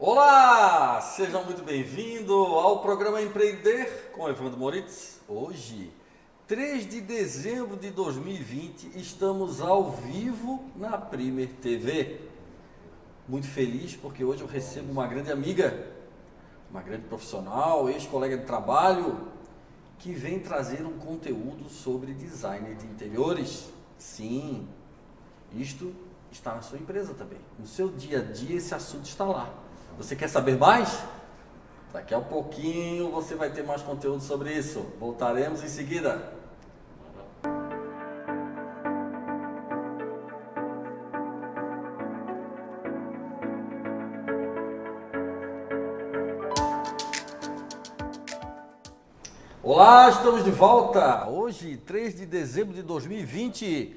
Olá, seja muito bem-vindo ao programa Empreender com Evandro Moritz. Hoje, 3 de dezembro de 2020, estamos ao vivo na Primer TV. Muito feliz porque hoje eu recebo uma grande amiga, uma grande profissional, ex-colega de trabalho, que vem trazer um conteúdo sobre design de interiores. Sim, isto está na sua empresa também. No seu dia a dia esse assunto está lá. Você quer saber mais? Daqui a pouquinho você vai ter mais conteúdo sobre isso. Voltaremos em seguida. Olá, estamos de volta. Hoje, 3 de dezembro de 2020,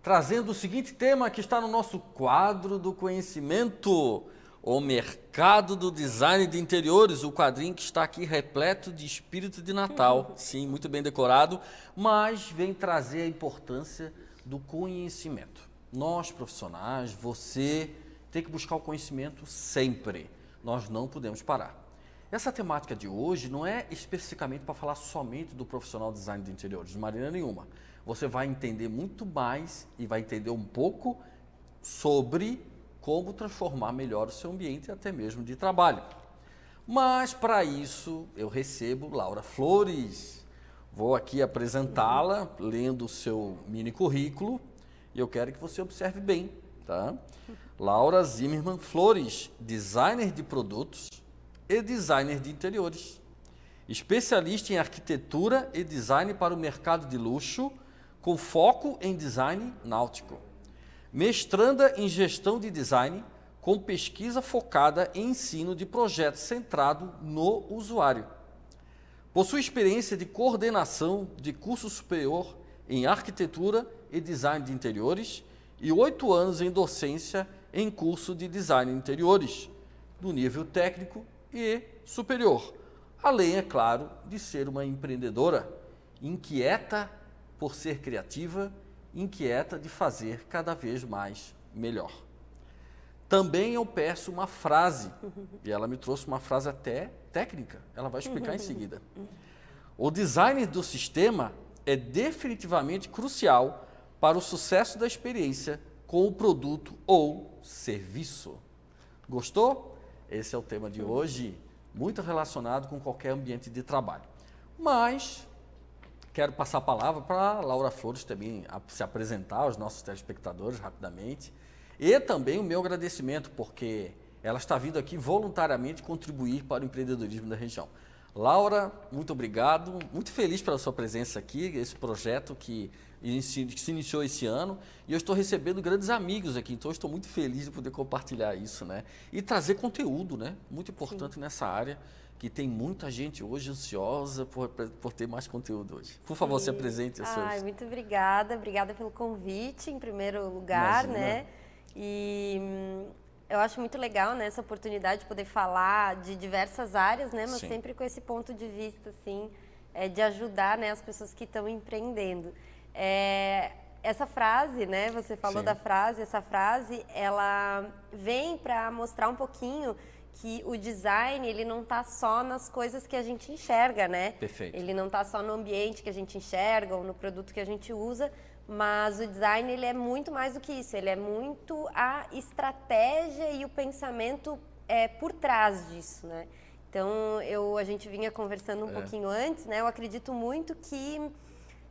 trazendo o seguinte tema que está no nosso quadro do conhecimento: o mercado do design de interiores, o quadrinho que está aqui repleto de espírito de Natal. Sim, muito bem decorado, mas vem trazer a importância do conhecimento. Nós profissionais, você tem que buscar o conhecimento sempre. Nós não podemos parar. Essa temática de hoje não é especificamente para falar somente do profissional design de interiores, de maneira nenhuma. Você vai entender muito mais e vai entender um pouco sobre como transformar melhor o seu ambiente até mesmo de trabalho. Mas para isso eu recebo Laura Flores. Vou aqui apresentá-la lendo o seu mini currículo e eu quero que você observe bem, tá? Laura Zimmermann Flores, designer de produtos, e designer de interiores. Especialista em arquitetura e design para o mercado de luxo, com foco em design náutico. Mestranda em gestão de design, com pesquisa focada em ensino de projetos centrado no usuário. Possui experiência de coordenação de curso superior em arquitetura e design de interiores e oito anos em docência em curso de design de interiores, no nível técnico e superior. Além, é claro, de ser uma empreendedora inquieta por ser criativa, inquieta de fazer cada vez mais melhor. Também eu peço uma frase, e ela me trouxe uma frase até técnica, ela vai explicar em seguida. O design do sistema é definitivamente crucial para o sucesso da experiência com o produto ou serviço. Gostou? Esse é o tema de hoje, muito relacionado com qualquer ambiente de trabalho. Mas quero passar a palavra para Laura Flores também se apresentar aos nossos telespectadores rapidamente. E também o meu agradecimento, porque ela está vindo aqui voluntariamente contribuir para o empreendedorismo da região. Laura, muito obrigado, muito feliz pela sua presença aqui, esse projeto que que se iniciou esse ano, e eu estou recebendo grandes amigos aqui, então estou muito feliz de poder compartilhar isso, né? E trazer conteúdo, né? Muito importante Sim. nessa área, que tem muita gente hoje ansiosa por, por ter mais conteúdo hoje. Por favor, Sim. se apresente. Ai, seus... muito obrigada, obrigada pelo convite, em primeiro lugar, Imagina. né? E hum, eu acho muito legal né, essa oportunidade de poder falar de diversas áreas, né? Mas Sim. sempre com esse ponto de vista, assim, é, de ajudar né, as pessoas que estão empreendendo. É, essa frase, né? Você falou Sim. da frase, essa frase, ela vem para mostrar um pouquinho que o design ele não está só nas coisas que a gente enxerga, né? Perfeito. Ele não está só no ambiente que a gente enxerga ou no produto que a gente usa, mas o design ele é muito mais do que isso. Ele é muito a estratégia e o pensamento é, por trás disso, né? Então eu a gente vinha conversando um é. pouquinho antes, né? Eu acredito muito que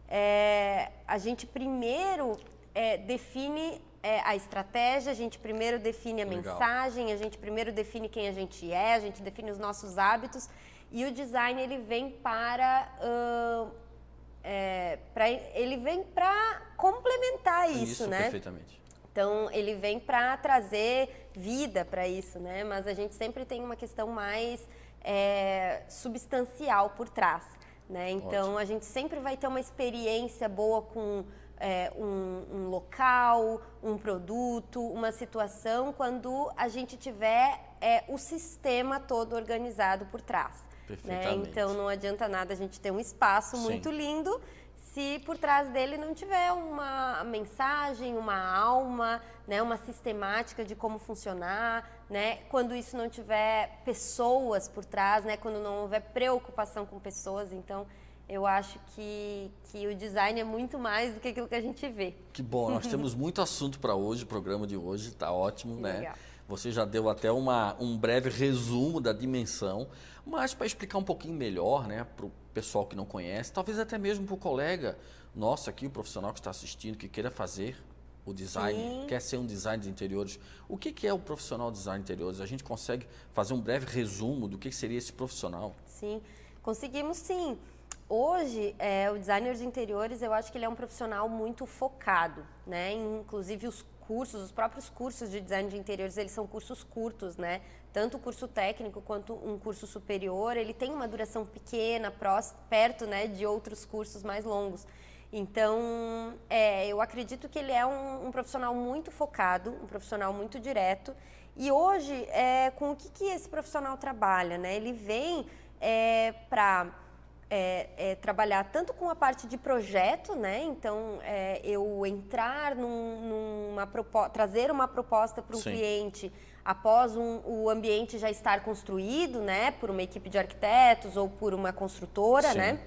é, a gente primeiro é, define é, a estratégia, a gente primeiro define a Legal. mensagem, a gente primeiro define quem a gente é, a gente define os nossos hábitos e o design ele vem para uh, é, pra, ele vem para complementar isso, isso, né? Perfeitamente. Então ele vem para trazer vida para isso, né? Mas a gente sempre tem uma questão mais é, substancial por trás. Né? Então Ótimo. a gente sempre vai ter uma experiência boa com é, um, um, local, um produto, uma situação, quando a gente tiver é, o sistema todo organizado por trás. Né? Então não adianta nada a gente ter um espaço Sim. muito lindo se por trás dele não tiver uma mensagem, uma alma, né, uma sistemática de como funcionar, né, quando isso não tiver pessoas por trás, né, quando não houver preocupação com pessoas, então eu acho que, que o design é muito mais do que aquilo que a gente vê. Que bom, nós temos muito assunto para hoje, o programa de hoje está ótimo, que né? Legal. Você já deu até uma, um breve resumo da dimensão, mas para explicar um pouquinho melhor, né, para o pessoal que não conhece, talvez até mesmo para o colega nosso aqui, o profissional que está assistindo, que queira fazer o design, Sim. quer ser um design de interiores. O que, que é o profissional design de interiores? A gente consegue fazer um breve resumo do que seria esse profissional? Sim, conseguimos sim. Hoje, é, o designer de interiores, eu acho que ele é um profissional muito focado, né? Inclusive os cursos, os próprios cursos de design de interiores, eles são cursos curtos, né? Tanto o curso técnico quanto um curso superior, ele tem uma duração pequena, perto, né, de outros cursos mais longos. Então, é, eu acredito que ele é um, um, profissional muito focado, um profissional muito direto. E hoje, é, com o que, que esse profissional trabalha, né? Ele vem é, para é, é, trabalhar tanto com a parte de projeto, né? Então, é, eu entrar num, numa trazer uma proposta para o cliente após um, o ambiente já estar construído, né? Por uma equipe de arquitetos ou por uma construtora, Sim. né?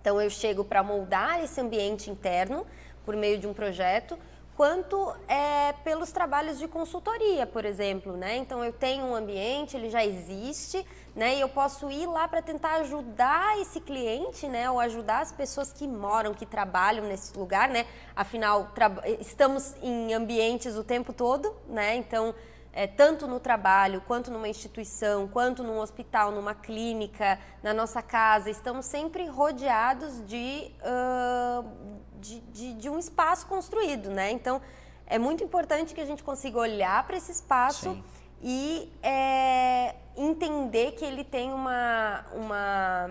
Então, eu chego para moldar esse ambiente interno por meio de um projeto quanto é, pelos trabalhos de consultoria, por exemplo, né? Então eu tenho um ambiente, ele já existe, né? E eu posso ir lá para tentar ajudar esse cliente, né? Ou ajudar as pessoas que moram, que trabalham nesse lugar, né? Afinal, estamos em ambientes o tempo todo, né? Então é, tanto no trabalho, quanto numa instituição, quanto num hospital, numa clínica, na nossa casa, estamos sempre rodeados de, uh, de, de, de, um espaço construído, né? Então, é muito importante que a gente consiga olhar para esse espaço Sim. e é, entender que ele tem uma, uma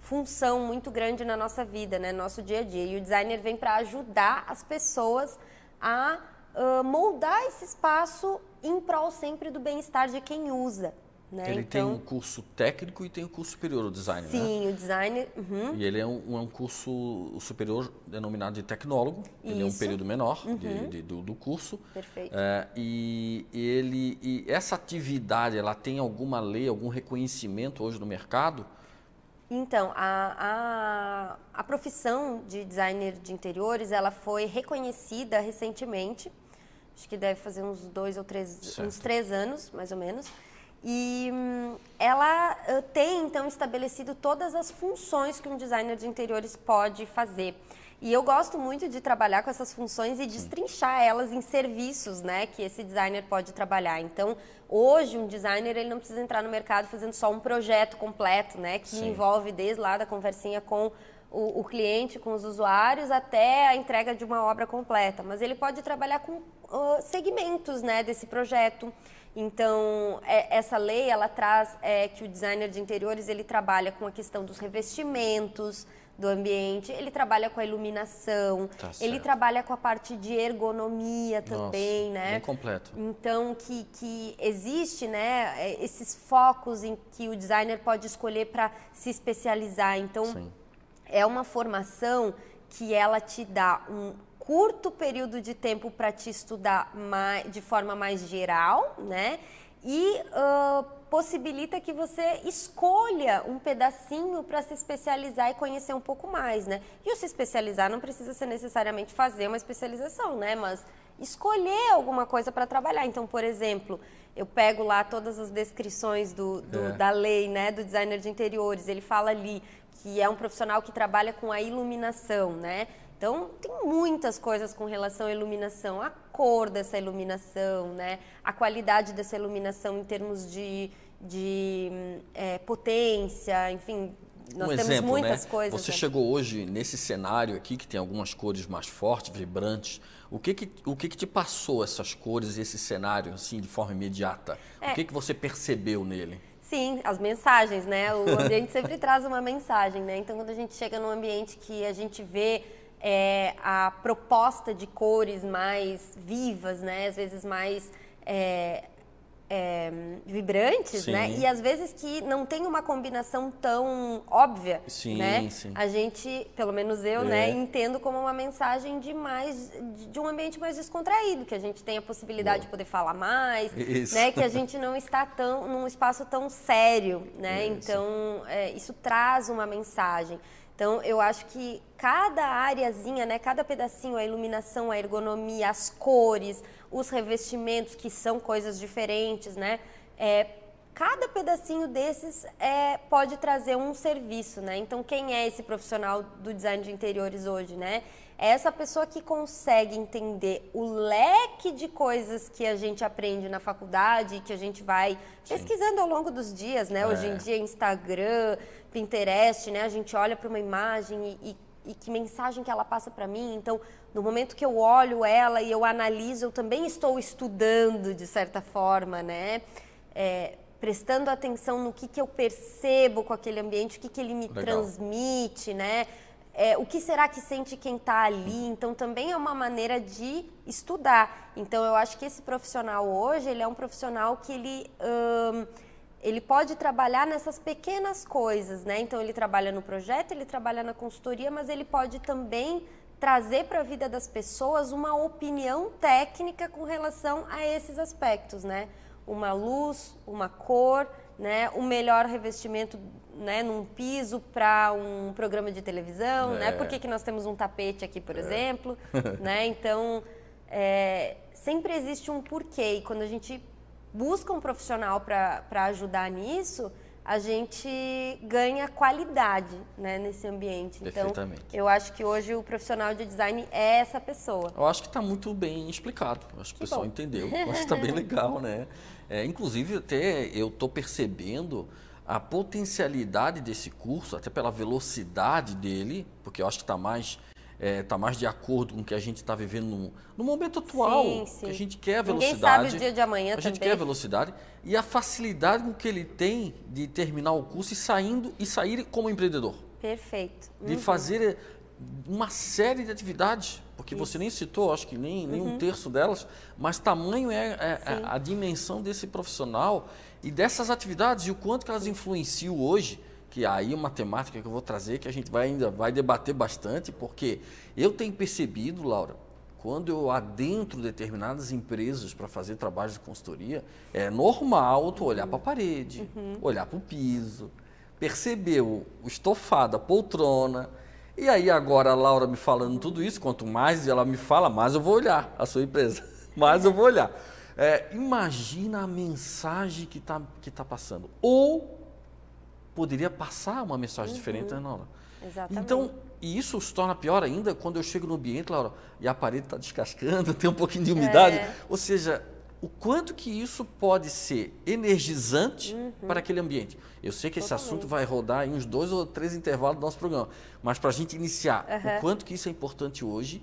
função muito grande na nossa vida, né? No nosso dia a dia. E o designer vem para ajudar as pessoas a uh, moldar esse espaço em prol sempre do bem-estar de quem usa. Né? Ele então, tem um curso técnico e tem um curso superior, o design, sim, né? Sim, o design. Uhum. E ele é um, é um, curso superior denominado de tecnólogo. Isso. Ele é um período menor uhum. de, de, do, do, curso. Perfeito. É, e, e, ele, e essa atividade, ela tem alguma lei, algum reconhecimento hoje no mercado? Então, a, a, a profissão de designer de interiores, ela foi reconhecida recentemente acho que deve fazer uns dois ou três, certo. uns três anos, mais ou menos. E hum, ela uh, tem, então, estabelecido todas as funções que um designer de interiores pode fazer. E eu gosto muito de trabalhar com essas funções e destrinchar elas em serviços, né, que esse designer pode trabalhar. Então, hoje um designer ele não precisa entrar no mercado fazendo só um projeto completo, né, que Sim. envolve desde lá da conversinha com o, o, cliente, com os usuários, até a entrega de uma obra completa. Mas ele pode trabalhar com uh, segmentos né, desse projeto. Então, é, essa lei, ela traz é, que o designer de interiores, ele trabalha com a questão dos revestimentos, do ambiente, ele trabalha com a iluminação, tá ele trabalha com a parte de ergonomia também, Nossa, né? Bem completo. Então que, que existe, né, é, esses focos em que o designer pode escolher para se especializar. Então Sim é uma formação que ela te dá um curto período de tempo para te estudar mais, de forma mais geral, né? E uh, possibilita que você escolha um pedacinho para se especializar e conhecer um pouco mais, né? E o se especializar não precisa ser necessariamente fazer uma especialização, né? Mas escolher alguma coisa para trabalhar. Então, por exemplo, eu pego lá todas as descrições do, do é. da lei, né, do designer de interiores. Ele fala ali que é um profissional que trabalha com a iluminação, né? Então, tem muitas coisas com relação à iluminação, a cor dessa iluminação, né? A qualidade dessa iluminação em termos de, de é, potência, enfim, nós um temos exemplo, muitas né? coisas. Você né? chegou hoje nesse cenário aqui que tem algumas cores mais fortes, vibrantes. O que que, o que, que te passou essas cores e esse cenário assim de forma imediata? É. O que que você percebeu nele? Sim, as mensagens, né? O ambiente sempre traz uma mensagem, né? Então, quando a gente chega num ambiente que a gente vê é, a proposta de cores mais vivas, né? Às vezes mais é, é, vibrantes, né? sim. né? E às vezes que não tem uma combinação tão óbvia, sim, né? Sim. A gente, pelo menos eu, né, é. né, entendo como uma mensagem de mais de um ambiente mais descontraído, que a gente tem a possibilidade Boa. de poder falar mais, isso. né? Que a gente não está tão num espaço tão sério, né? Isso. Então é, isso traz uma mensagem. Então, eu acho que cada areazinha, né, cada pedacinho, a iluminação, a ergonomia, as cores, os revestimentos, que são coisas diferentes, né? É, cada pedacinho desses é, pode trazer um serviço, né? Então, quem é esse profissional do design de interiores hoje, né? É essa pessoa que consegue entender o leque de coisas que a gente aprende na faculdade, que a gente vai Sim. pesquisando ao longo dos dias, né? É. Hoje em dia, Instagram, Pinterest, né? A gente olha para uma imagem e, e, e, que mensagem que ela passa para mim. Então, no momento que eu olho ela e eu analiso, eu também estou estudando de certa forma, né? É, prestando atenção no que, que eu percebo com aquele ambiente, o que, que ele me Legal. transmite, né? É, o que será que sente quem está ali? Então, também é uma maneira de estudar. Então, eu acho que esse profissional hoje, ele é um profissional que ele... Hum, ele pode trabalhar nessas pequenas coisas, né? Então ele trabalha no projeto, ele trabalha na consultoria, mas ele pode também trazer para a vida das pessoas uma opinião técnica com relação a esses aspectos, né? Uma luz, uma cor, né? Um melhor revestimento, né? Num piso para um programa de televisão, né? é. né? Por que, que nós temos um tapete aqui, por é. exemplo, né? Então é, sempre existe um porquê e quando a gente busca um profissional para ajudar nisso, a gente ganha qualidade né, nesse ambiente. Então, eu acho que hoje o profissional de design é essa pessoa. Eu acho que está muito bem explicado. Eu acho que, que o pessoal bom. entendeu. Eu acho que está bem legal, né? É, inclusive, até eu estou percebendo a potencialidade desse curso, até pela velocidade dele, porque eu acho que está mais está é, tá mais de acordo com o que a gente está vivendo no, no, momento atual. Sim, sim. Que a gente quer a velocidade. Ninguém sabe o dia de amanhã A gente quer a velocidade e a facilidade com que ele tem de terminar o curso e saindo e sair como empreendedor. Perfeito. Uhum. De fazer uma série de atividades, porque Isso. você nem citou, acho que nem, nem uhum. um terço delas, mas tamanho é, é, é a dimensão desse profissional e dessas atividades e o quanto que elas influenciam hoje que aí uma temática que eu vou trazer que a gente vai ainda vai debater bastante, porque eu tenho percebido, Laura, quando eu adentro determinadas empresas para fazer trabalho de consultoria, é normal tu olhar para a parede, uhum. olhar para o piso, perceber o, o estofado, a poltrona. E aí agora a Laura me falando tudo isso, quanto mais ela me fala, mais eu vou olhar a sua empresa, mais eu vou olhar. É, imagina a mensagem que está que tá passando. Ou poderia passar uma mensagem uhum. diferente, né, Laura? Exatamente. Então, e isso se torna pior ainda quando eu chego no ambiente, Laura, e a parede está descascando, tem um pouquinho de umidade. É. Ou seja, o quanto que isso pode ser energizante uhum. para aquele ambiente. Eu sei que Totalmente. esse assunto vai rodar em uns dois ou três intervalos do nosso programa, mas para a gente iniciar, uhum. o quanto que isso é importante hoje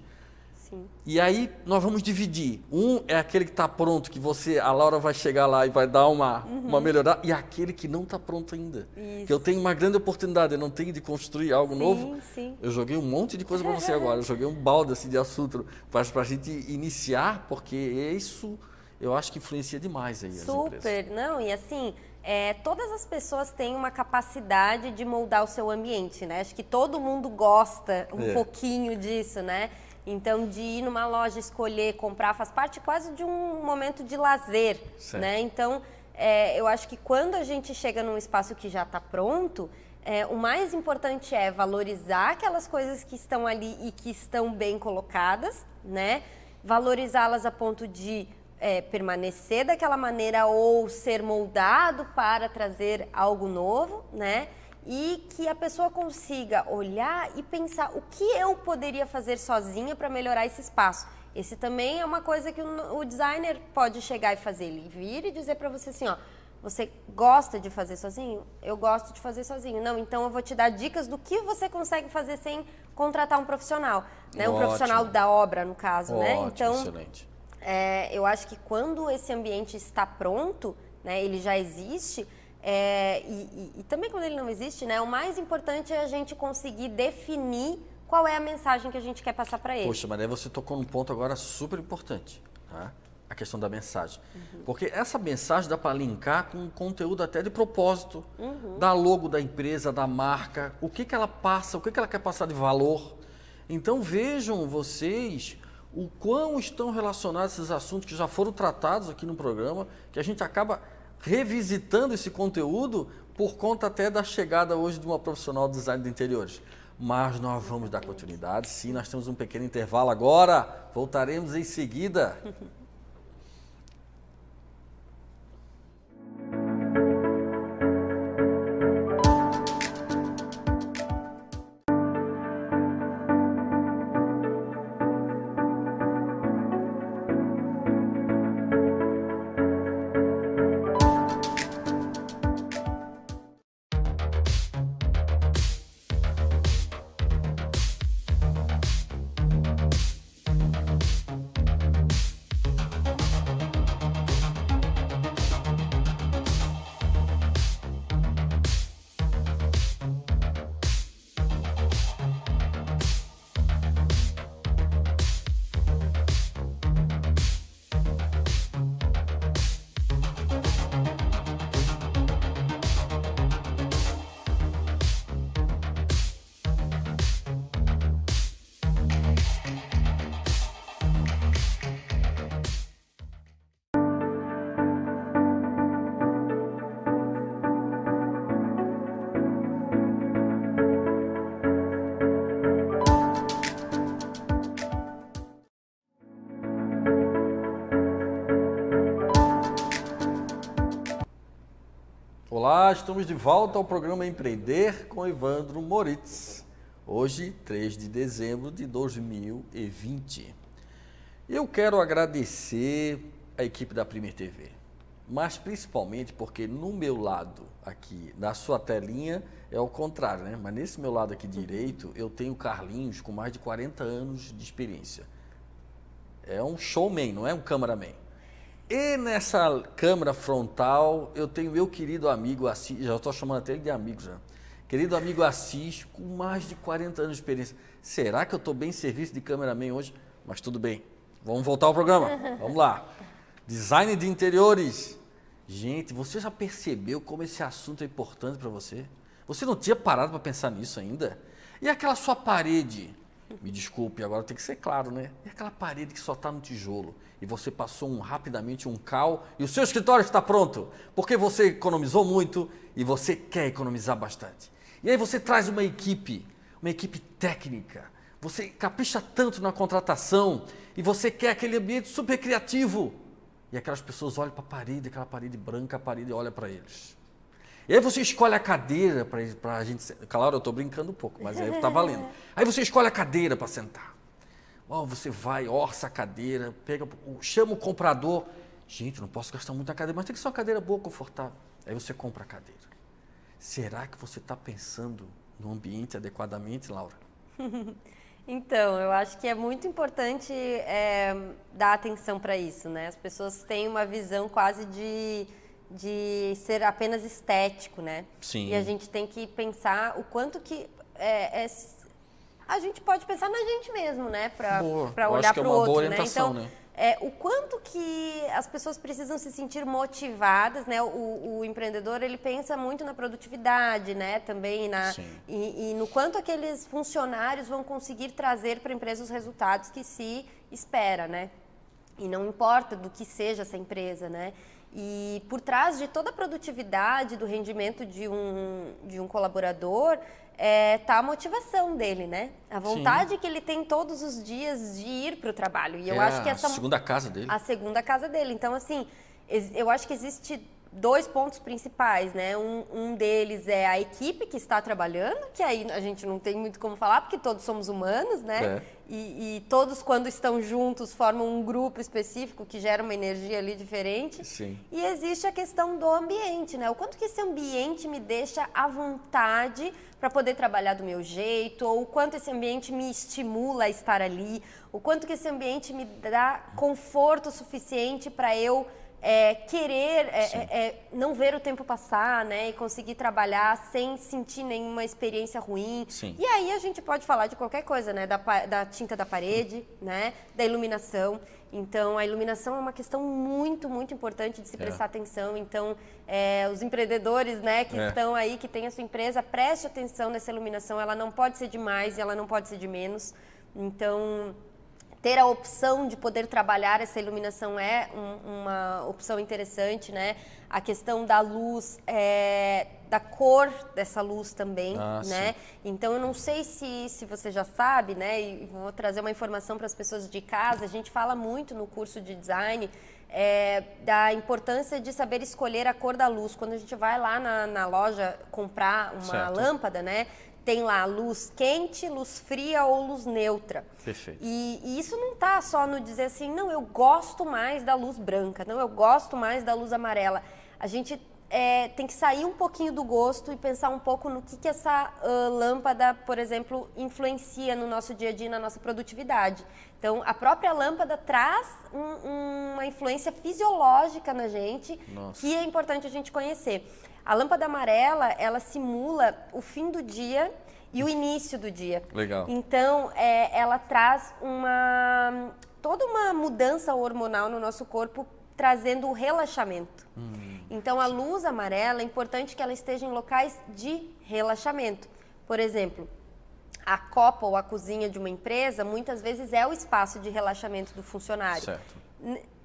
Sim. E aí nós vamos dividir. Um é aquele que está pronto, que você, a Laura vai chegar lá e vai dar uma, uhum. uma melhorada, e aquele que não está pronto ainda. Isso. Que eu tenho uma grande oportunidade, eu não tenho de construir algo sim, novo. Sim. Eu joguei um monte de coisa para você agora. Eu joguei um balde assim, de assunto para a gente iniciar, porque isso eu acho que influencia demais aí Super, não, e assim, é, todas as pessoas têm uma capacidade de moldar o seu ambiente, né? Acho que todo mundo gosta um é. pouquinho disso, né? Então, de ir numa loja, escolher, comprar, faz parte quase de um momento de lazer, certo. né? Então, é, eu acho que quando a gente chega num espaço que já está pronto, é, o mais importante é valorizar aquelas coisas que estão ali e que estão bem colocadas, né? Valorizá-las a ponto de é, permanecer daquela maneira ou ser moldado para trazer algo novo, né? E que a pessoa consiga olhar e pensar o que eu poderia fazer sozinha para melhorar esse espaço. Esse também é uma coisa que o, designer pode chegar e fazer. Ele vir e dizer para você assim, ó, você gosta de fazer sozinho? Eu gosto de fazer sozinho. Não, então eu vou te dar dicas do que você consegue fazer sem contratar um profissional, né? Um profissional da obra, no caso, né? Ótimo, né? Então, excelente. É, eu acho que quando esse ambiente está pronto, né? Ele já existe é, e, e, e, também quando ele não existe, né, o mais importante é a gente conseguir definir qual é a mensagem que a gente quer passar para ele. Poxa, aí você tocou num ponto agora super importante. Tá? a questão da mensagem. Uhum. Porque essa mensagem dá para linkar com conteúdo até de propósito, uhum. da logo da empresa, da marca, o que, que ela passa, o que, que ela quer passar de valor. Então vejam vocês o quão estão relacionados esses assuntos que já foram tratados aqui no programa, que a gente acaba revisitando esse conteúdo por conta até da chegada hoje de uma profissional de design de interiores. Mas nós vamos dar continuidade, sim, nós temos um pequeno intervalo agora, voltaremos em seguida. Olá, estamos de volta ao programa Empreender com Evandro Moritz. Hoje, 3 de dezembro de 2020. Eu quero agradecer a equipe da Primeira TV, mas principalmente porque no meu lado aqui, na sua telinha, é o contrário, né? Mas nesse meu lado aqui direito, eu tenho Carlinhos com mais de 40 anos de experiência. É um showman, não é um cameraman. E nessa câmera frontal, eu tenho meu querido amigo Assis, já estou chamando até ele de amigo já. Querido amigo Assis, com mais de 40 anos de experiência. Será que eu estou bem em serviço de cameraman hoje? Mas tudo bem. Vamos voltar ao programa. Vamos lá. Design de interiores. Gente, você já percebeu como esse assunto é importante para você? Você não tinha parado para pensar nisso ainda? E aquela sua parede? Me desculpe, agora tem que ser claro, né? E aquela parede que só está no tijolo? e você passou um, rapidamente um cal e o seu escritório está pronto, porque você economizou muito e você quer economizar bastante. E aí você traz uma equipe, uma equipe técnica, você capricha tanto na contratação e você quer aquele ambiente super criativo. E aquelas pessoas olham para a parede, aquela parede branca, a parede olha para eles. E aí você escolhe a cadeira para a gente. Claro, eu estou brincando um pouco, mas aí está valendo. Aí você escolhe a cadeira para sentar. Oh, você vai, orça a cadeira, pega, chama o comprador. Gente, não posso gastar muito na cadeira, mas tem que ser uma cadeira boa, confortável. Aí você compra a cadeira. Será que você está pensando no ambiente adequadamente, Laura? Então, eu acho que é muito importante é, dar atenção para isso, né? As pessoas têm uma visão quase de, de ser apenas estético, né? Sim. E a gente tem que pensar o quanto que é, é a gente pode pensar na gente mesmo, né? Para olhar para o é outro, né? Então, né? É, o quanto que as pessoas precisam se sentir motivadas, né? O, o empreendedor ele pensa muito na produtividade, né? Também na e, e, no quanto aqueles funcionários vão conseguir trazer para a empresa os resultados que se espera, né? E não importa do que seja essa empresa, né? E por trás de toda a produtividade, do rendimento de um, de um colaborador, é, tá a motivação dele, né? A vontade Sim. que ele tem todos os dias de ir para o trabalho. E eu é acho que essa a segunda casa dele. A segunda casa dele. Então assim, eu acho que existe dois pontos principais, né? Um, um, deles é a equipe que está trabalhando, que aí a gente não tem muito como falar, porque todos somos humanos, né? É. E, e, todos, quando estão juntos, formam um grupo específico que gera uma energia ali diferente. Sim. E existe a questão do ambiente, né? O quanto que esse ambiente me deixa à vontade para poder trabalhar do meu jeito, ou o quanto esse ambiente me estimula a estar ali, o quanto que esse ambiente me dá conforto suficiente para eu é, querer é, é, é, não ver o tempo passar, né? E conseguir trabalhar sem sentir nenhuma experiência ruim. Sim. E aí a gente pode falar de qualquer coisa, né? Da, da tinta da parede, né? Da iluminação. Então, a iluminação é uma questão muito, muito importante de se é. prestar atenção. Então, é, os empreendedores né, que é. estão aí, que têm a sua empresa, preste atenção nessa iluminação. Ela não pode ser de mais e ela não pode ser de menos. Então, ter a opção de poder trabalhar essa iluminação é um, uma opção interessante, né? A questão da luz, é, da cor dessa luz também, ah, né? Sim. Então eu não sei se, se você já sabe, né? E vou trazer uma informação para as pessoas de casa. A gente fala muito no curso de design é, da importância de saber escolher a cor da luz. Quando a gente vai lá na, na loja comprar uma certo. lâmpada, né? Tem lá luz quente, luz fria ou luz neutra. Perfeito. E, e isso não está só no dizer assim, não, eu gosto mais da luz branca, não, eu gosto mais da luz amarela. A gente é, tem que sair um pouquinho do gosto e pensar um pouco no que, que essa uh, lâmpada, por exemplo, influencia no nosso dia a dia, na nossa produtividade. Então, a própria lâmpada traz um, uma influência fisiológica na gente Nossa. que é importante a gente conhecer. A lâmpada amarela, ela simula o fim do dia e o início do dia. Legal. Então, é, ela traz uma toda uma mudança hormonal no nosso corpo, trazendo o relaxamento. Hum. Então, a luz amarela é importante que ela esteja em locais de relaxamento. Por exemplo, a copa ou a cozinha de uma empresa muitas vezes é o espaço de relaxamento do funcionário. Certo.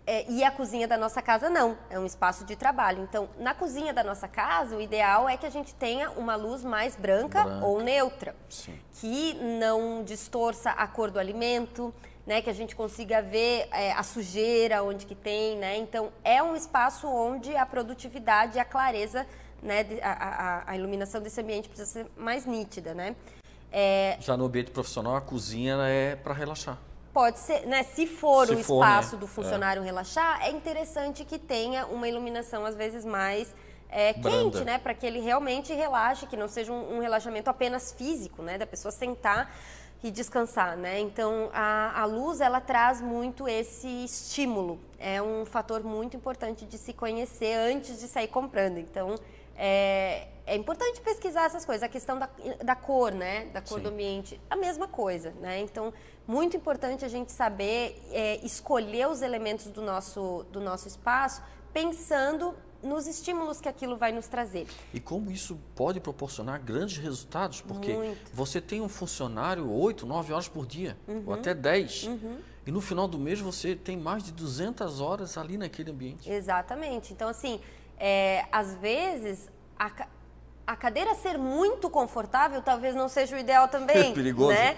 É, e a cozinha da nossa casa não, é um espaço de trabalho. Então, na cozinha da nossa casa, o ideal é que a gente tenha uma luz mais branca, branca. ou neutra, Sim. que não distorça a cor do alimento, né, que a gente consiga ver é, a sujeira onde que tem, né? Então, é um espaço onde a produtividade e a clareza, né, a, a, a iluminação desse ambiente precisa ser mais nítida, né? É... Já no ambiente profissional, a cozinha é para relaxar pode ser, né? Se for se o for, espaço né? do funcionário é. relaxar, é interessante que tenha uma iluminação às vezes mais é, quente, né? Para que ele realmente relaxe, que não seja um, um, relaxamento apenas físico, né? Da pessoa sentar e descansar, né? Então a, a luz ela traz muito esse estímulo. É um fator muito importante de se conhecer antes de sair comprando. Então é, é importante pesquisar essas coisas. A questão da, da cor, né? Da cor Sim. do ambiente, a mesma coisa, né? Então, muito importante a gente saber é, escolher os elementos do nosso, do nosso espaço pensando nos estímulos que aquilo vai nos trazer. E como isso pode proporcionar grandes resultados, porque Muito. você tem um funcionário 8, 9 horas por dia, uhum. ou até 10, uhum. e no final do mês você tem mais de 200 horas ali naquele ambiente. Exatamente. Então, assim, é, às vezes a, a cadeira ser muito confortável talvez não seja o ideal também. É perigoso. Né?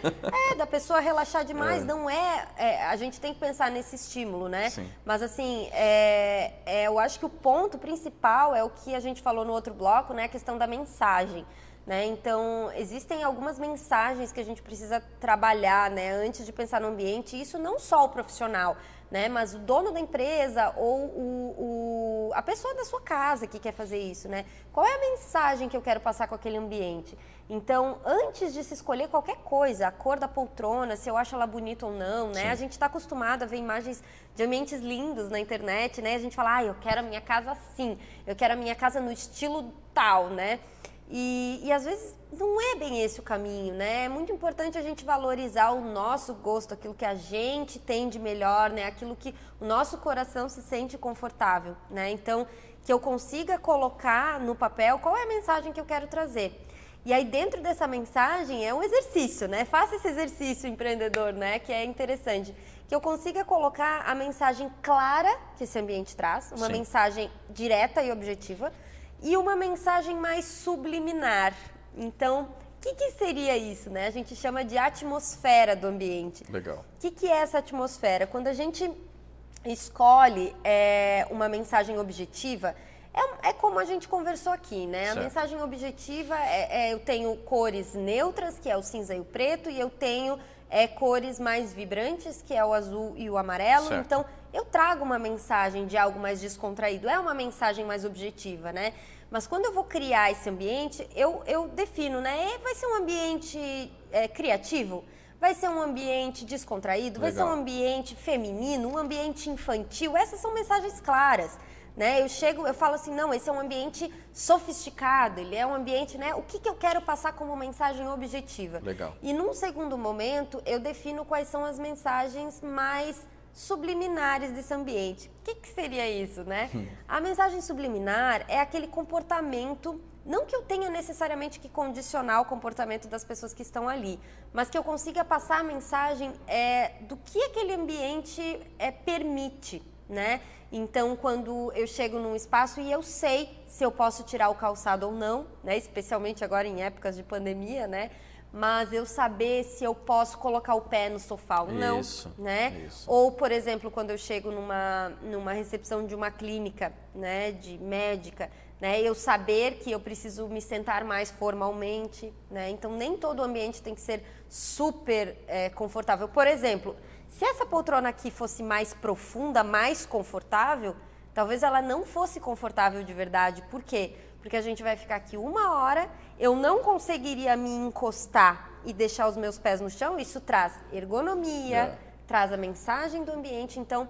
É, da pessoa relaxar demais. É. Não é, é, A gente tem que pensar nesse estímulo, né? Sim. Mas assim, é, é, eu acho que o ponto principal é o que a gente falou no outro bloco, né? A questão da mensagem. Né? Então, existem algumas mensagens que a gente precisa trabalhar né? antes de pensar no ambiente, isso não só o profissional, né? Mas o dono da empresa ou o, o, a pessoa da sua casa que quer fazer isso, né? Qual é a mensagem que eu quero passar com aquele ambiente? Então, antes de se escolher qualquer coisa, a cor da poltrona, se eu acho ela bonita ou não, né? Sim. A gente está acostumado a ver imagens de ambientes lindos na internet, né? A gente fala, ah, eu quero a minha casa assim, eu quero a minha casa no estilo tal, né? E, e, às vezes não é bem esse o caminho, né? É muito importante a gente valorizar o nosso gosto, aquilo que a gente tem de melhor, né? Aquilo que o nosso coração se sente confortável, né? Então, que eu consiga colocar no papel qual é a mensagem que eu quero trazer. E aí, dentro dessa mensagem, é um exercício, né? Faça esse exercício, empreendedor, né? Que é interessante. Que eu consiga colocar a mensagem clara que esse ambiente traz, uma Sim. mensagem direta e objetiva e uma mensagem mais subliminar. Então, o que, que, seria isso, né? A gente chama de atmosfera do ambiente. Legal. O que, que é essa atmosfera? Quando a gente escolhe é, uma mensagem objetiva, é, é, como a gente conversou aqui, né? Certo. A mensagem objetiva é, é, eu tenho cores neutras, que é o cinza e o preto, e eu tenho é, cores mais vibrantes, que é o azul e o amarelo. Certo. Então, eu trago uma mensagem de algo mais descontraído, é uma mensagem mais objetiva, né? Mas quando eu vou criar esse ambiente, eu, eu defino, né? Vai ser um ambiente é, criativo, vai ser um ambiente descontraído, vai ser um ambiente feminino, um ambiente infantil. Essas são mensagens claras. Né? Eu chego, eu falo assim, não, esse é um ambiente sofisticado, ele é um ambiente, né? O que, que eu quero passar como mensagem objetiva? Legal. E num segundo momento, eu defino quais são as mensagens mais subliminares desse ambiente. O que, que seria isso, né? Hum. A mensagem subliminar é aquele comportamento, não que eu tenha necessariamente que condicionar o comportamento das pessoas que estão ali, mas que eu consiga passar a mensagem é, do que aquele ambiente é, permite, né? Então, quando eu chego num espaço e eu sei se eu posso tirar o calçado ou não, né? Especialmente agora em épocas de pandemia, né? Mas eu saber se eu posso colocar o pé no sofá ou não, isso, né? Isso. Ou, por exemplo, quando eu chego numa, numa recepção de uma clínica, né? De médica, né? Eu saber que eu preciso me sentar mais formalmente, né? Então, nem todo ambiente tem que ser super é, confortável. Por exemplo, se essa poltrona aqui fosse mais profunda, mais confortável, talvez ela não fosse confortável de verdade. Por quê? Porque a gente vai ficar aqui uma hora, eu não conseguiria me encostar e deixar os meus pés no chão. Isso traz ergonomia, é. traz a mensagem do ambiente. Então,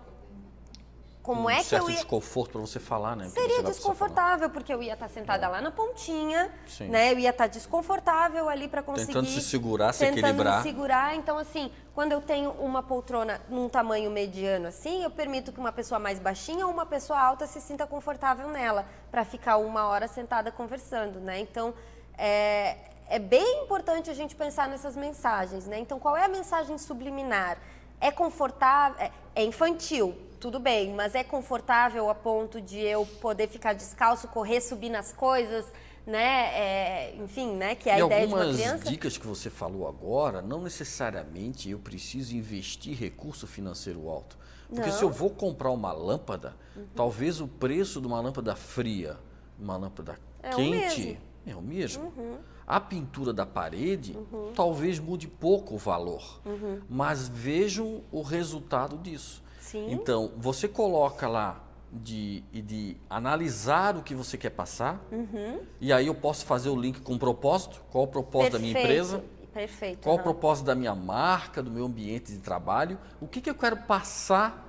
como um é que eu ia... desconforto para você falar, né? Seria desconfortável, porque eu ia estar sentada é. lá na pontinha, Sim. né? Eu ia estar desconfortável ali para conseguir... Tentando se segurar, se tentando equilibrar. me segurar. Então, assim, quando eu tenho uma poltrona num tamanho mediano assim, eu permito que uma pessoa mais baixinha ou uma pessoa alta se sinta confortável nela, para ficar uma hora sentada conversando, né? Então, é, é bem importante a gente pensar nessas mensagens, né? Então, qual é a mensagem subliminar? É confortável, é, é infantil, tudo bem, mas é confortável a ponto de eu poder ficar descalço, correr, subir nas coisas, né? É, enfim, né? Que é a e ideia de uma criança. Algumas dicas que você falou agora, não necessariamente eu preciso investir recurso financeiro alto. Porque não. se eu vou comprar uma lâmpada, uhum. talvez o preço de uma lâmpada fria, uma lâmpada é quente, o é o mesmo. Uhum. A pintura da parede uhum. talvez mude pouco o valor, uhum. mas vejam o resultado disso. Sim. Então, você coloca lá de, de analisar o que você quer passar, uhum. e aí eu posso fazer o link com o propósito, qual o propósito Perfeito. da minha empresa, Perfeito. qual o propósito da minha marca, do meu ambiente de trabalho, o que, que eu quero passar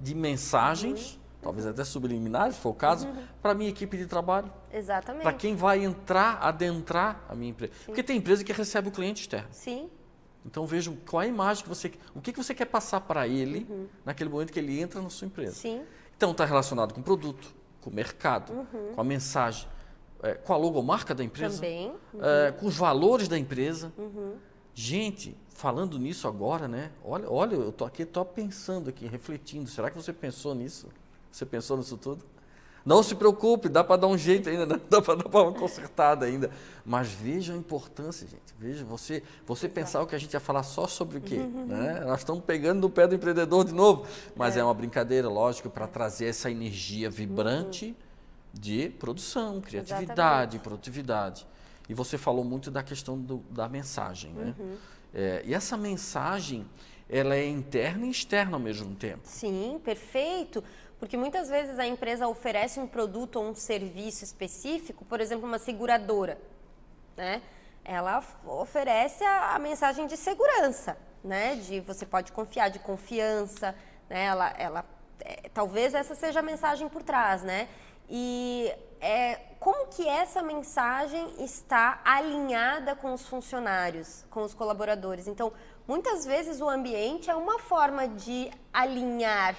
de mensagens, uhum. talvez até subliminares, se for o caso, uhum. para a minha equipe de trabalho. Exatamente. Para quem vai entrar, adentrar a minha empresa. Sim. Porque tem empresa que recebe o cliente externo. Sim. Então vejam qual é a imagem que você, o que, que você quer passar para ele uhum. naquele momento que ele entra na sua empresa. Sim. Então está relacionado com o produto, com o mercado, uhum. com a mensagem, é, com a logomarca da empresa, Também. Uhum. É, com os valores da empresa. Uhum. Gente, falando nisso agora, né? Olha, olha, eu tô aqui, tô pensando aqui, refletindo. Será que você pensou nisso? Você pensou nisso tudo? Não se preocupe, dá para dar um jeito ainda, dá para dar uma consertada ainda. Mas veja a importância, gente. Veja, você, você pensar o que a gente ia falar só sobre o quê? Uhum. Né? Nós estamos pegando no pé do empreendedor de novo. Mas é, é uma brincadeira, lógico, para trazer essa energia vibrante uhum. de produção, criatividade, Exatamente. produtividade. E você falou muito da questão do, da mensagem, né? Uhum. É, e essa mensagem, ela é interna e externa ao mesmo tempo. Sim, perfeito. Porque muitas vezes a empresa oferece um produto ou um serviço específico, por exemplo, uma seguradora, né? Ela oferece a, a mensagem de segurança, né? De você pode confiar, de confiança, né? Ela, ela é, talvez essa seja a mensagem por trás, né? E é, como que essa mensagem está alinhada com os funcionários, com os colaboradores? Então, muitas vezes o ambiente é uma forma de alinhar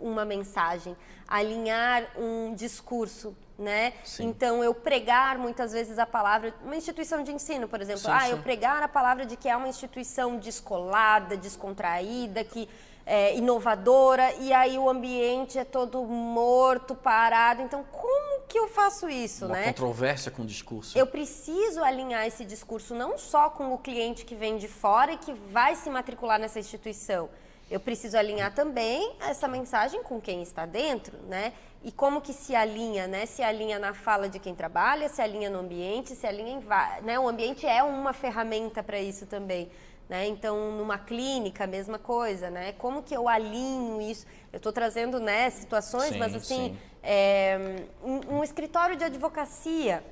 uma mensagem, alinhar um discurso, né? Sim. Então eu pregar muitas vezes a palavra, uma instituição de ensino, por exemplo, sim, ah, sim. eu pregar a palavra de que é uma instituição descolada, descontraída, que é inovadora e aí o ambiente é todo morto, parado. Então como que eu faço isso, uma né? controvérsia com o discurso. Eu preciso alinhar esse discurso não só com o cliente que vem de fora e que vai se matricular nessa instituição eu preciso alinhar também essa mensagem com quem está dentro, né? E como que se alinha, né? Se alinha na fala de quem trabalha, se alinha no ambiente, se alinha em... Né? O ambiente é uma ferramenta para isso também. Né? Então, numa clínica, a mesma coisa, né? Como que eu alinho isso? Eu estou trazendo né, situações, sim, mas assim, sim. É, um, um, escritório de advocacia,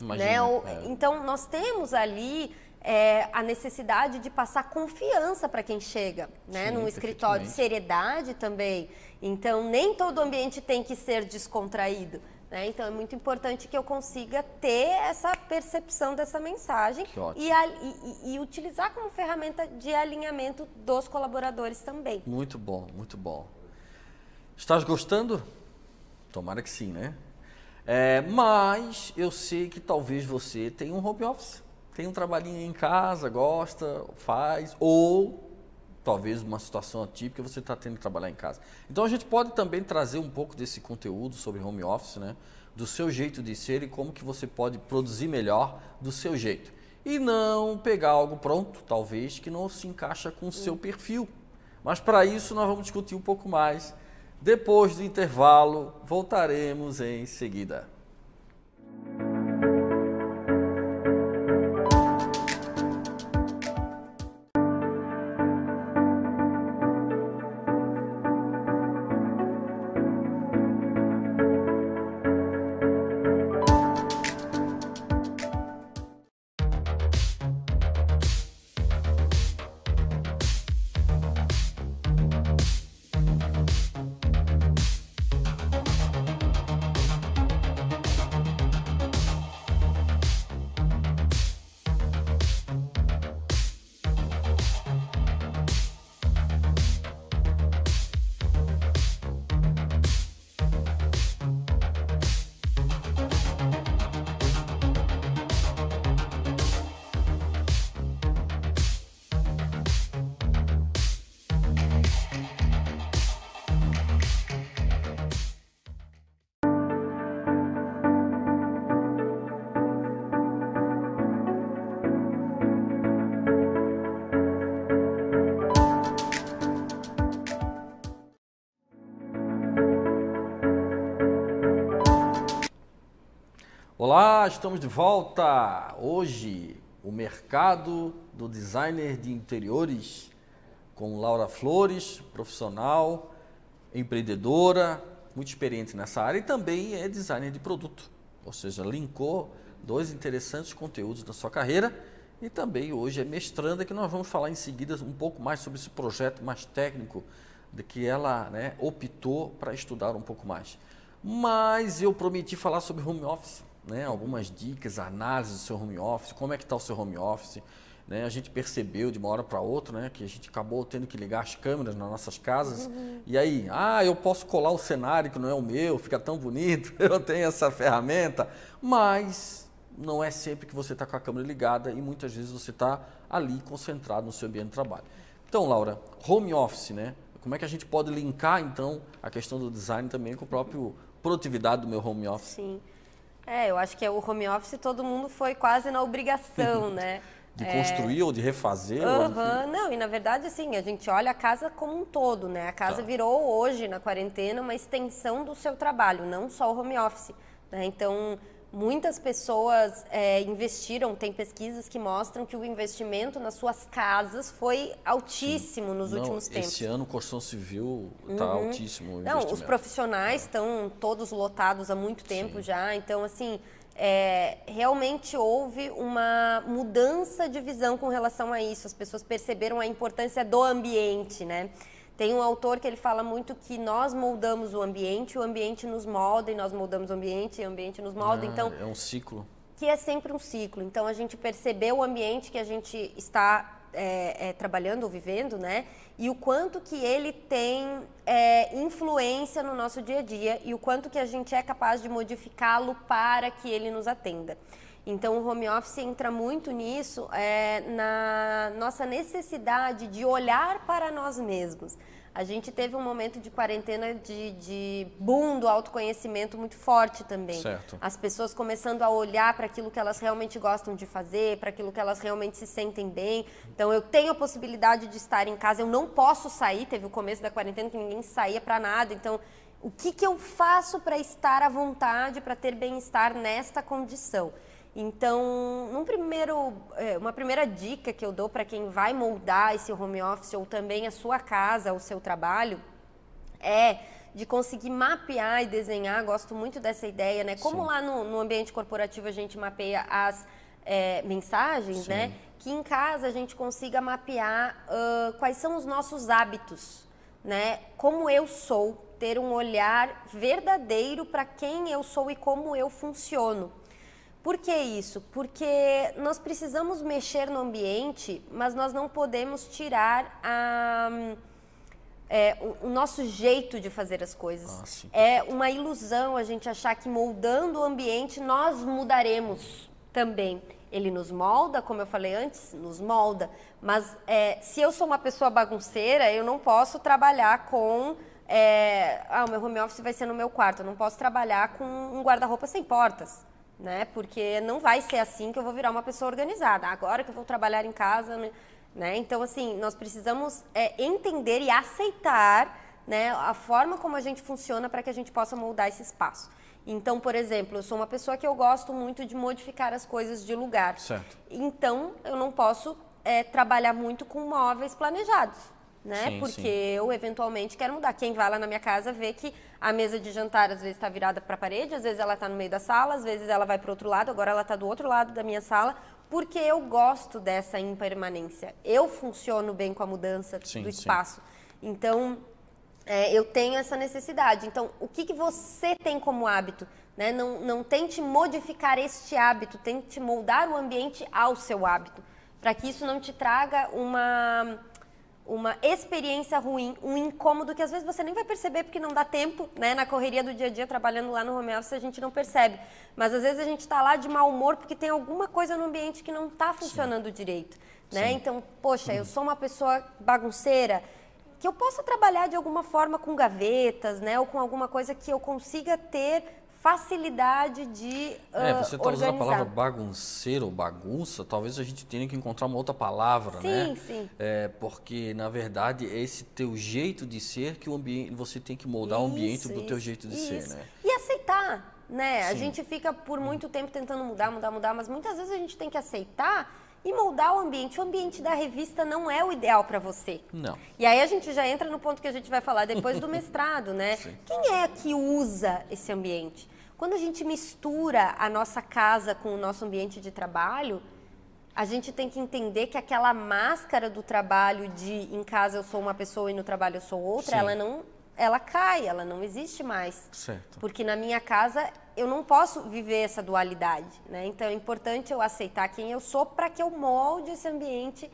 Imagina, né? É. Então, nós temos ali é, a necessidade de passar confiança para quem chega, né? Sim, Num escritório, seriedade também. Então, nem todo ambiente tem que ser descontraído. Né? Então, é muito importante que eu consiga ter essa percepção dessa mensagem e, e, e, utilizar como ferramenta de alinhamento dos colaboradores também. Muito bom, muito bom. Estás gostando? Tomara que sim, né? É, mas eu sei que talvez você tenha um home office, tem um trabalhinho em casa, gosta, faz, ou talvez uma situação atípica você está tendo que trabalhar em casa. Então a gente pode também trazer um pouco desse conteúdo sobre home office, né? Do seu jeito de ser e como que você pode produzir melhor do seu jeito. E não pegar algo pronto, talvez, que não se encaixa com o seu perfil. Mas para isso nós vamos discutir um pouco mais. Depois do intervalo, voltaremos em seguida. Olá, estamos de volta. Hoje, o mercado do designer de interiores com Laura Flores, profissional, empreendedora, muito experiente nessa área e também é designer de produto. Ou seja, linkou dois interessantes conteúdos na sua carreira e também hoje é mestranda que nós vamos falar em seguida um pouco mais sobre esse projeto mais técnico de que ela né, optou para estudar um pouco mais. Mas eu prometi falar sobre home office né, algumas dicas, análise do seu home office, como é que está o seu home office. Né? A gente percebeu de uma hora para outra né, que a gente acabou tendo que ligar as câmeras nas nossas casas. Uhum. E aí, ah, eu posso colar o cenário que não é o meu, fica tão bonito, eu tenho essa ferramenta. Mas não é sempre que você está com a câmera ligada e muitas vezes você está ali concentrado no seu ambiente de trabalho. Então, Laura, home office, né? Como é que a gente pode linkar então a questão do design também com a própria produtividade do meu home office? Sim. É, eu acho que o home office todo mundo foi quase na obrigação, né? de é... construir ou de refazer? Uhum, ou... Não, e na verdade, assim, a gente olha a casa como um todo, né? A casa tá. virou hoje, na quarentena, uma extensão do seu trabalho, não só o home office. Né? Então, Muitas pessoas é, investiram, tem pesquisas que mostram que o investimento nas suas casas foi altíssimo Sim. nos Não, últimos tempos. Esse ano, construção civil está uhum. altíssimo. Não, os profissionais estão todos lotados há muito tempo Sim. já, então, assim, é, realmente houve uma mudança de visão com relação a isso. As pessoas perceberam a importância do ambiente, né? Tem um autor que ele fala muito que nós moldamos o ambiente, o ambiente nos molda e nós moldamos o ambiente e o ambiente nos molda. Ah, então é um ciclo. Que é sempre um ciclo. Então a gente percebeu o ambiente que a gente está é, é, trabalhando ou vivendo, né? E o quanto que ele tem é, influência no nosso dia a dia e o quanto que a gente é capaz de modificá-lo para que ele nos atenda. Então, o home office entra muito nisso, é, na nossa necessidade de olhar para nós mesmos. A gente teve um momento de quarentena de, de boom do autoconhecimento muito forte também. Certo. As pessoas começando a olhar para aquilo que elas realmente gostam de fazer, para aquilo que elas realmente se sentem bem. Então, eu tenho a possibilidade de estar em casa, eu não posso sair. Teve o começo da quarentena que ninguém saía para nada. Então, o que, que eu faço para estar à vontade, para ter bem-estar nesta condição? Então, num primeiro, é, uma primeira dica que eu dou para quem vai moldar esse home office ou também a sua casa, o seu trabalho, é de conseguir mapear e desenhar. Gosto muito dessa ideia, né? Como Sim. lá no, no, ambiente corporativo a gente mapeia as é, mensagens, Sim. né? que em casa a gente consiga mapear uh, quais são os nossos hábitos, né? Como eu sou, ter um olhar verdadeiro para quem eu sou e como eu funciono. Por que isso? Porque nós precisamos mexer no ambiente, mas nós não podemos tirar a, é, o, o, nosso jeito de fazer as coisas. Ah, é uma ilusão a gente achar que moldando o ambiente nós mudaremos também. Ele nos molda, como eu falei antes, nos molda. Mas é, se eu sou uma pessoa bagunceira, eu não posso trabalhar com. É, ah, o meu home office vai ser no meu quarto. Eu não posso trabalhar com um guarda-roupa sem portas. Né? Porque não vai ser assim que eu vou virar uma pessoa organizada. Agora que eu vou trabalhar em casa. Né? Então, assim, nós precisamos é, entender e aceitar né, a forma como a gente funciona para que a gente possa moldar esse espaço. Então, por exemplo, eu sou uma pessoa que eu gosto muito de modificar as coisas de lugar. Certo. Então, eu não posso é, trabalhar muito com móveis planejados. Né? Sim, Porque sim. eu eventualmente quero mudar. Quem vai lá na minha casa vê que a mesa de jantar às vezes está virada para a parede, às vezes ela está no meio da sala, às vezes ela vai para o outro lado, agora ela está do outro lado da minha sala, porque eu gosto dessa impermanência. Eu funciono bem com a mudança Sim, do sim. espaço. Então, é, eu tenho essa necessidade. Então, o que, que você tem como hábito? Né? Não, não tente modificar este hábito, tente moldar o ambiente ao seu hábito, para que isso não te traga uma, uma experiência ruim, um incômodo que às vezes você nem vai perceber porque não dá tempo, né? Na correria do dia a dia, trabalhando lá no home office, a gente não percebe. Mas às vezes a gente está lá de mau humor porque tem alguma coisa no ambiente que não está funcionando direito, né? Sim. Então, poxa, eu sou uma pessoa bagunceira, que eu possa trabalhar de alguma forma com gavetas, né? Ou com alguma coisa que eu consiga ter facilidade de É, ah, você está usando a palavra bagunceiro ou bagunça, talvez a gente tenha que encontrar uma outra palavra, Sim, né? sim. É, porque, na verdade, é esse teu jeito de ser que o ambiente, você tem que moldar o ambiente Isso, do teu isso, jeito de isso. ser, né? E aceitar, né? A Sim. gente fica por muito tempo tentando mudar, mudar, mudar, mas muitas vezes a gente tem que aceitar e moldar o ambiente. O ambiente da revista não é o ideal para você. Não. E aí a gente já entra no ponto que a gente vai falar depois do mestrado, né? Sim. Quem é que usa esse ambiente? Quando a gente mistura a nossa casa com o nosso ambiente de trabalho, a gente tem que entender que aquela máscara do trabalho de em casa eu sou uma pessoa e no trabalho eu sou outra, Sim. ela não, ela cai, ela não existe mais. Certo. Porque na minha casa eu não posso viver essa dualidade, né? Então é importante eu aceitar quem eu sou para que eu molde esse ambiente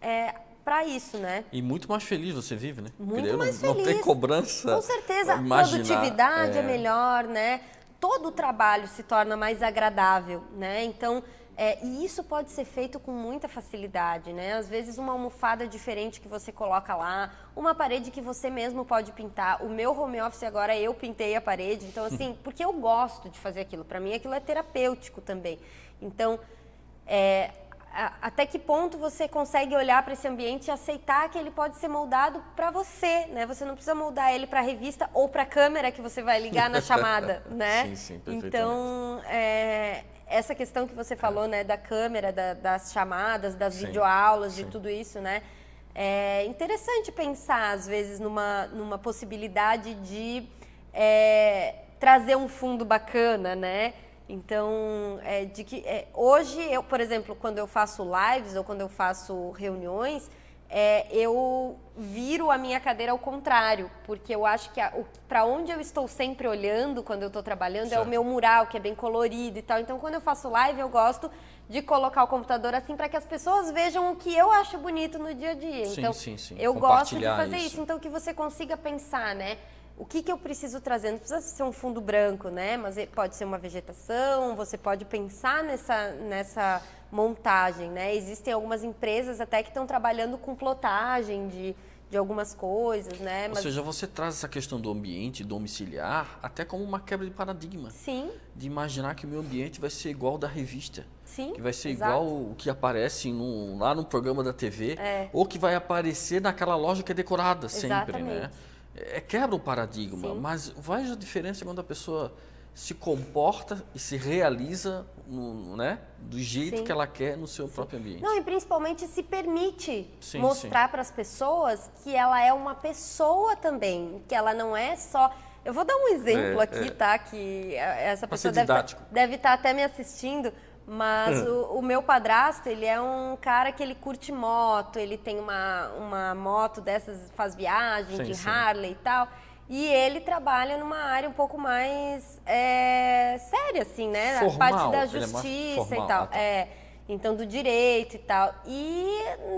é, para isso, né? E muito mais feliz você vive, né? Muito Porque mais não, não tem feliz. cobrança. Com certeza, a Imaginar, produtividade é. é. melhor, né? Todo o trabalho se torna mais agradável, né? Então, é, e isso pode ser feito com muita facilidade, né? Às vezes uma almofada diferente que você coloca lá, uma parede que você mesmo pode pintar. O meu home office agora eu pintei a parede, então assim, porque eu gosto de fazer aquilo. Para mim aquilo é terapêutico também. Então, é, até que ponto você consegue olhar para esse ambiente e aceitar que ele pode ser moldado para você, né? Você não precisa moldar ele para a revista ou para a câmera que você vai ligar na chamada, né? Sim, sim. Então, é, essa questão que você falou, né, da câmera, da- das chamadas, das Sim, videoaulas, de sim. tudo isso, né? É interessante pensar, às vezes, numa, numa possibilidade de é, trazer um fundo bacana, né? Então, é, de que é, hoje eu, por exemplo, quando eu faço lives ou quando eu faço reuniões, é, eu viro a minha cadeira ao contrário, porque eu acho que para onde eu estou sempre olhando quando eu estou trabalhando é o Certo. meu mural, que é bem colorido e tal. Então, quando eu faço live, eu gosto de colocar o computador assim para que as pessoas vejam o que eu acho bonito no dia a dia. Sim, então, sim, sim. eu gosto de fazer isso. isso. Então, que você consiga pensar, né? O que, que eu preciso trazer? Não precisa ser um fundo branco, né? Mas ele- pode ser uma vegetação, você pode pensar nessa, nessa montagem, né? Existem algumas empresas até que estão trabalhando com plotagem de, de algumas coisas, né? Ou seja, você traz essa questão do ambiente domiciliar até como uma quebra de paradigma. Sim, De imaginar que o meu ambiente vai ser igual ao da revista. sim. Que vai ser exato. igual o que aparece no- lá no programa da TV. É. Ou que vai aparecer naquela loja que é decorada sempre, né? É, quebra o paradigma, Sim. mas veja a diferença quando a pessoa se comporta e se realiza no- né, do jeito Sim. que ela quer no seu próprio ambiente. Não, e principalmente se permite Sim, mostrar para as pessoas que ela é uma pessoa também, que ela não é só. Eu vou dar um exemplo É, aqui, é. tá? Que essa pessoa deve deve estar até me assistindo, Mas Hum. o, o meu padrasto, ele é um cara que ele curte moto, ele tem uma, uma moto dessas, faz viagem Sim, de sim. Harley e tal. E ele trabalha numa área um pouco mais é, séria, assim, né? Formal, A parte da é justiça formal, e tal. ah, tá. É, então, do direito e tal. E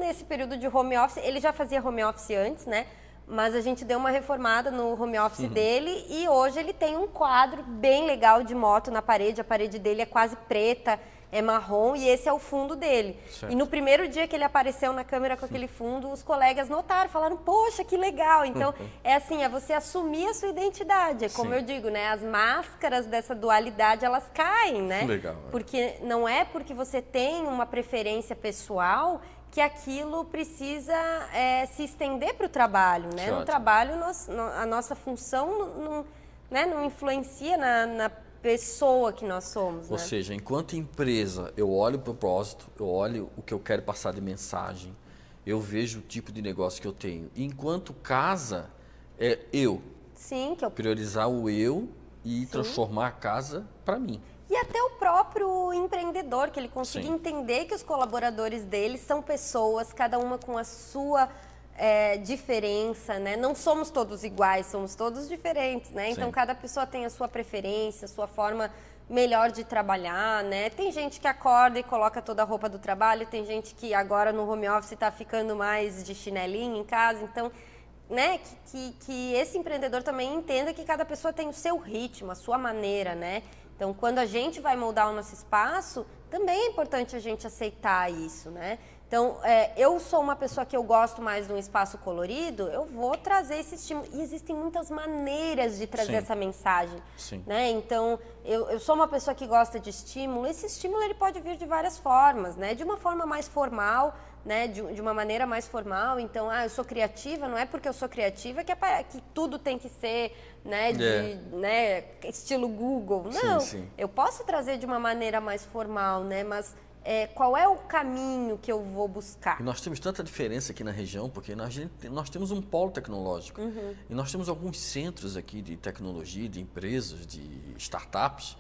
nesse período de home office, ele já fazia home office antes, né? Mas a gente deu uma reformada no home office Uhum. dele e hoje ele tem um quadro bem legal de moto na parede. A parede dele é quase preta, é marrom e esse é o fundo dele. Certo. E no primeiro dia que ele apareceu na câmera com aquele fundo, os colegas notaram, falaram: "Poxa, que legal". Então, é assim, é você assumir a sua identidade. É como Sim. eu digo, né? As máscaras dessa dualidade, elas caem, né? Legal, é. Porque não é porque você tem uma preferência pessoal que aquilo precisa é, se estender para o trabalho, né? Que No trabalho, nós- a nossa função não, não, né, não influencia na, na pessoa que nós somos, Ou né? seja, enquanto empresa, eu olho o propósito, eu olho o que eu quero passar de mensagem, eu vejo o tipo de negócio que eu tenho. Enquanto casa, é eu. Sim, que é o Priorizar o eu e transformar a casa para mim. E até o próprio empreendedor, que ele consiga Sim. entender que os colaboradores dele são pessoas, cada uma com a sua é, diferença, né? Não somos todos iguais, somos todos diferentes, né? Então Sim. cada pessoa tem a sua preferência, a sua forma melhor de trabalhar, né? Tem gente que acorda e coloca toda a roupa do trabalho, tem gente que agora no home office está ficando mais de chinelinho em casa, então né, que, que, que esse empreendedor também entenda que cada pessoa tem o seu ritmo, a sua maneira, né? Então, quando a gente vai moldar o nosso espaço, também é importante a gente aceitar isso, né? Então, é, eu sou uma pessoa que eu gosto mais de um espaço colorido, eu vou trazer esse estímulo. E existem muitas maneiras de trazer Sim. essa mensagem. Sim. Né? Então, eu, eu sou uma pessoa que gosta de estímulo. Esse estímulo ele pode vir de várias formas, né? De uma forma mais formal, né? De, de uma maneira mais formal. Então, ah, eu sou criativa, não é porque eu sou criativa que, é que tudo tem que ser, né? De, É. né? Estilo Google. Sim, Não, sim. eu posso trazer de uma maneira mais formal, né? Mas é, qual é o caminho que eu vou buscar? E nós temos tanta diferença aqui na região, porque nós, nós temos um polo tecnológico. Uhum. E nós temos alguns centros aqui de tecnologia, de empresas, de startups,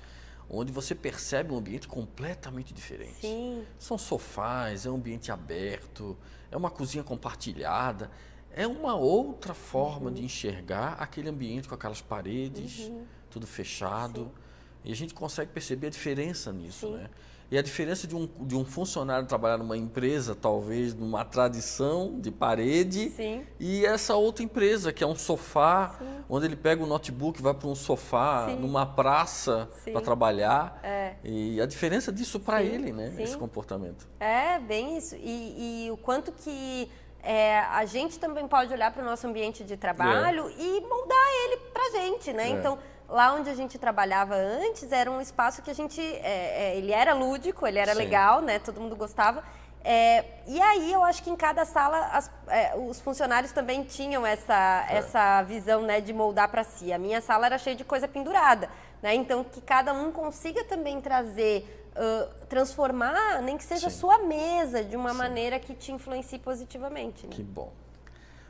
onde você percebe um ambiente completamente diferente. Sim. São sofás, é um ambiente aberto, é uma cozinha compartilhada. É uma outra forma Uhum. de enxergar aquele ambiente com aquelas paredes, tudo fechado. E a gente consegue perceber a diferença nisso, Sim. né? E a diferença de um, de um funcionário trabalhar numa empresa, talvez numa tradição de parede, Sim. e essa outra empresa, que é um sofá, onde ele pega o notebook, vai para um sofá, Sim. numa praça Sim. para trabalhar. É. E a diferença disso para Sim, ele, né? sim. Esse comportamento. É, bem isso. E, e o quanto que é, a gente também pode olhar para o nosso ambiente de trabalho e moldar ele para a gente, né? É. Então, lá onde a gente trabalhava antes, era um espaço que a gente... é, é, ele era lúdico, ele era Sim. legal, né? Todo mundo gostava. É, e aí, eu acho que em cada sala, as- é, os funcionários também tinham essa, É. essa visão, né? De moldar para si. A minha sala era cheia de coisa pendurada, né? Então, que cada um consiga também trazer... transformar, nem que seja a Sim. sua mesa de uma maneira que te influencie positivamente. Né? Que bom.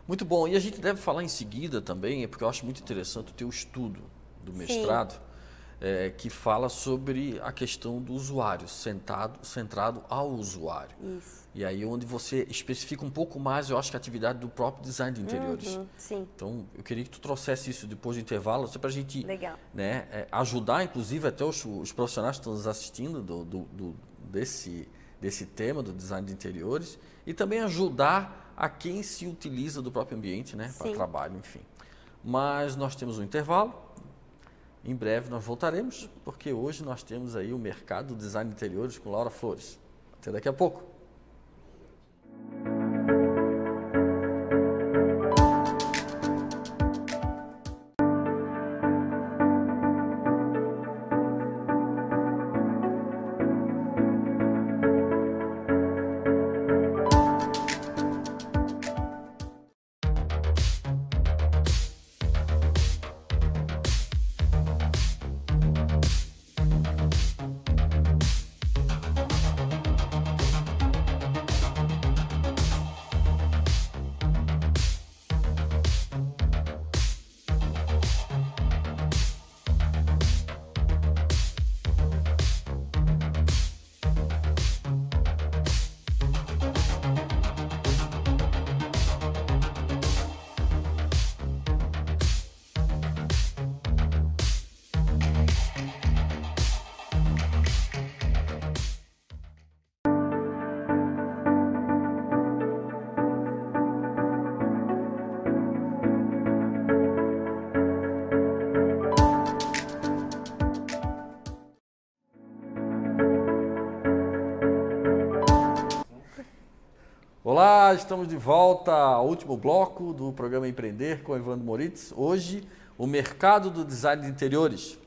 Muito bom. E a gente deve falar em seguida também, porque eu acho muito interessante o teu estudo do mestrado, é, que fala sobre a questão do usuário, sentado, centrado ao usuário. Isso. E aí onde você especifica um pouco mais, eu acho que a atividade do próprio design de interiores. Uhum, sim, Então, eu queria que tu trouxesse isso depois do intervalo, só para a gente legal. né, é, ajudar, inclusive, até os, os profissionais que estão nos assistindo do, do- do- desse, desse tema do design de interiores e também ajudar a quem se utiliza do próprio ambiente né, para trabalho, enfim. Mas nós temos um intervalo. Em breve nós voltaremos, porque hoje nós temos aí o mercado do design de interiores com Laura Flores. Até daqui a pouco. Olá, estamos de volta ao último bloco do programa Empreender com Evandro Moritz. Hoje, o mercado do design de interiores.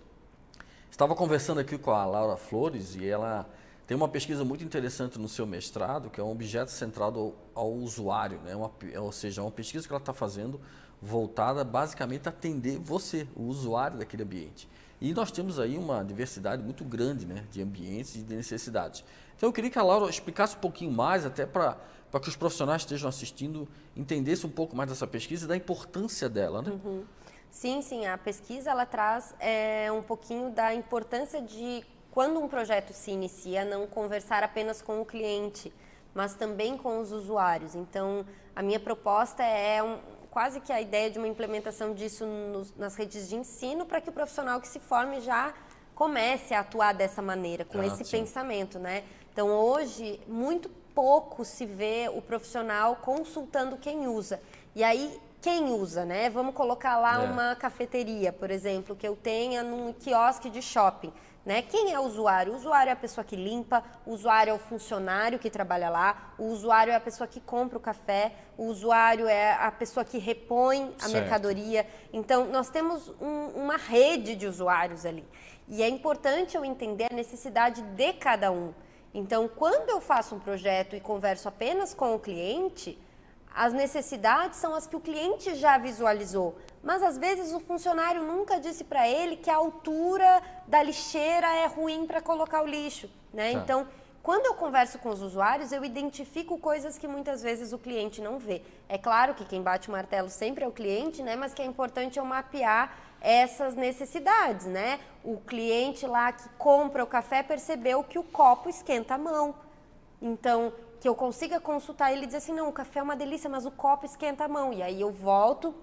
Estava conversando aqui com a Laura Flores e ela tem uma pesquisa muito interessante no seu mestrado, que é um objeto centrado ao, ao usuário, né? Uma, ou seja, uma pesquisa que ela está fazendo voltada basicamente a atender você, o usuário daquele ambiente. E nós temos aí uma diversidade muito grande né, de ambientes e de necessidades. Então eu queria que a Laura explicasse um pouquinho mais, até para para que os profissionais que estejam assistindo entendessem um pouco mais dessa pesquisa e da importância dela, né? Uhum. Sim, sim, a pesquisa ela traz é, um pouquinho da importância de quando um projeto se inicia, não conversar apenas com o cliente, mas também com os usuários. Então, a minha proposta é um, quase que a ideia de uma implementação disso nos, nas redes de ensino para que o profissional que se forme já comece a atuar dessa maneira, com ah, esse sim. pensamento, né? Então, hoje, muito pouco se vê o profissional consultando quem usa. E aí, quem usa, né? Vamos colocar lá é. uma cafeteria, por exemplo, que eu tenha num quiosque de shopping. Né? Quem é o usuário? O usuário é a pessoa que limpa, o usuário é o funcionário que trabalha lá, o usuário é a pessoa que compra o café, o usuário é a pessoa que repõe a certo. mercadoria. Então, nós temos um, uma rede de usuários ali. E é importante eu entender a necessidade de cada um. Então, quando eu faço um projeto e converso apenas com o cliente, as necessidades são as que o cliente já visualizou. Mas às vezes o funcionário nunca disse para ele que a altura da lixeira é ruim para colocar o lixo, né? Tá. Então, quando eu converso com os usuários, eu identifico coisas que muitas vezes o cliente não vê. É claro que quem bate o martelo sempre é o cliente, né? Mas que é importante eu mapear essas necessidades, né? O cliente lá que compra o café percebeu que o copo esquenta a mão. Então, que eu consiga consultar ele e dizer assim, não, o café é uma delícia, mas o copo esquenta a mão. E aí eu volto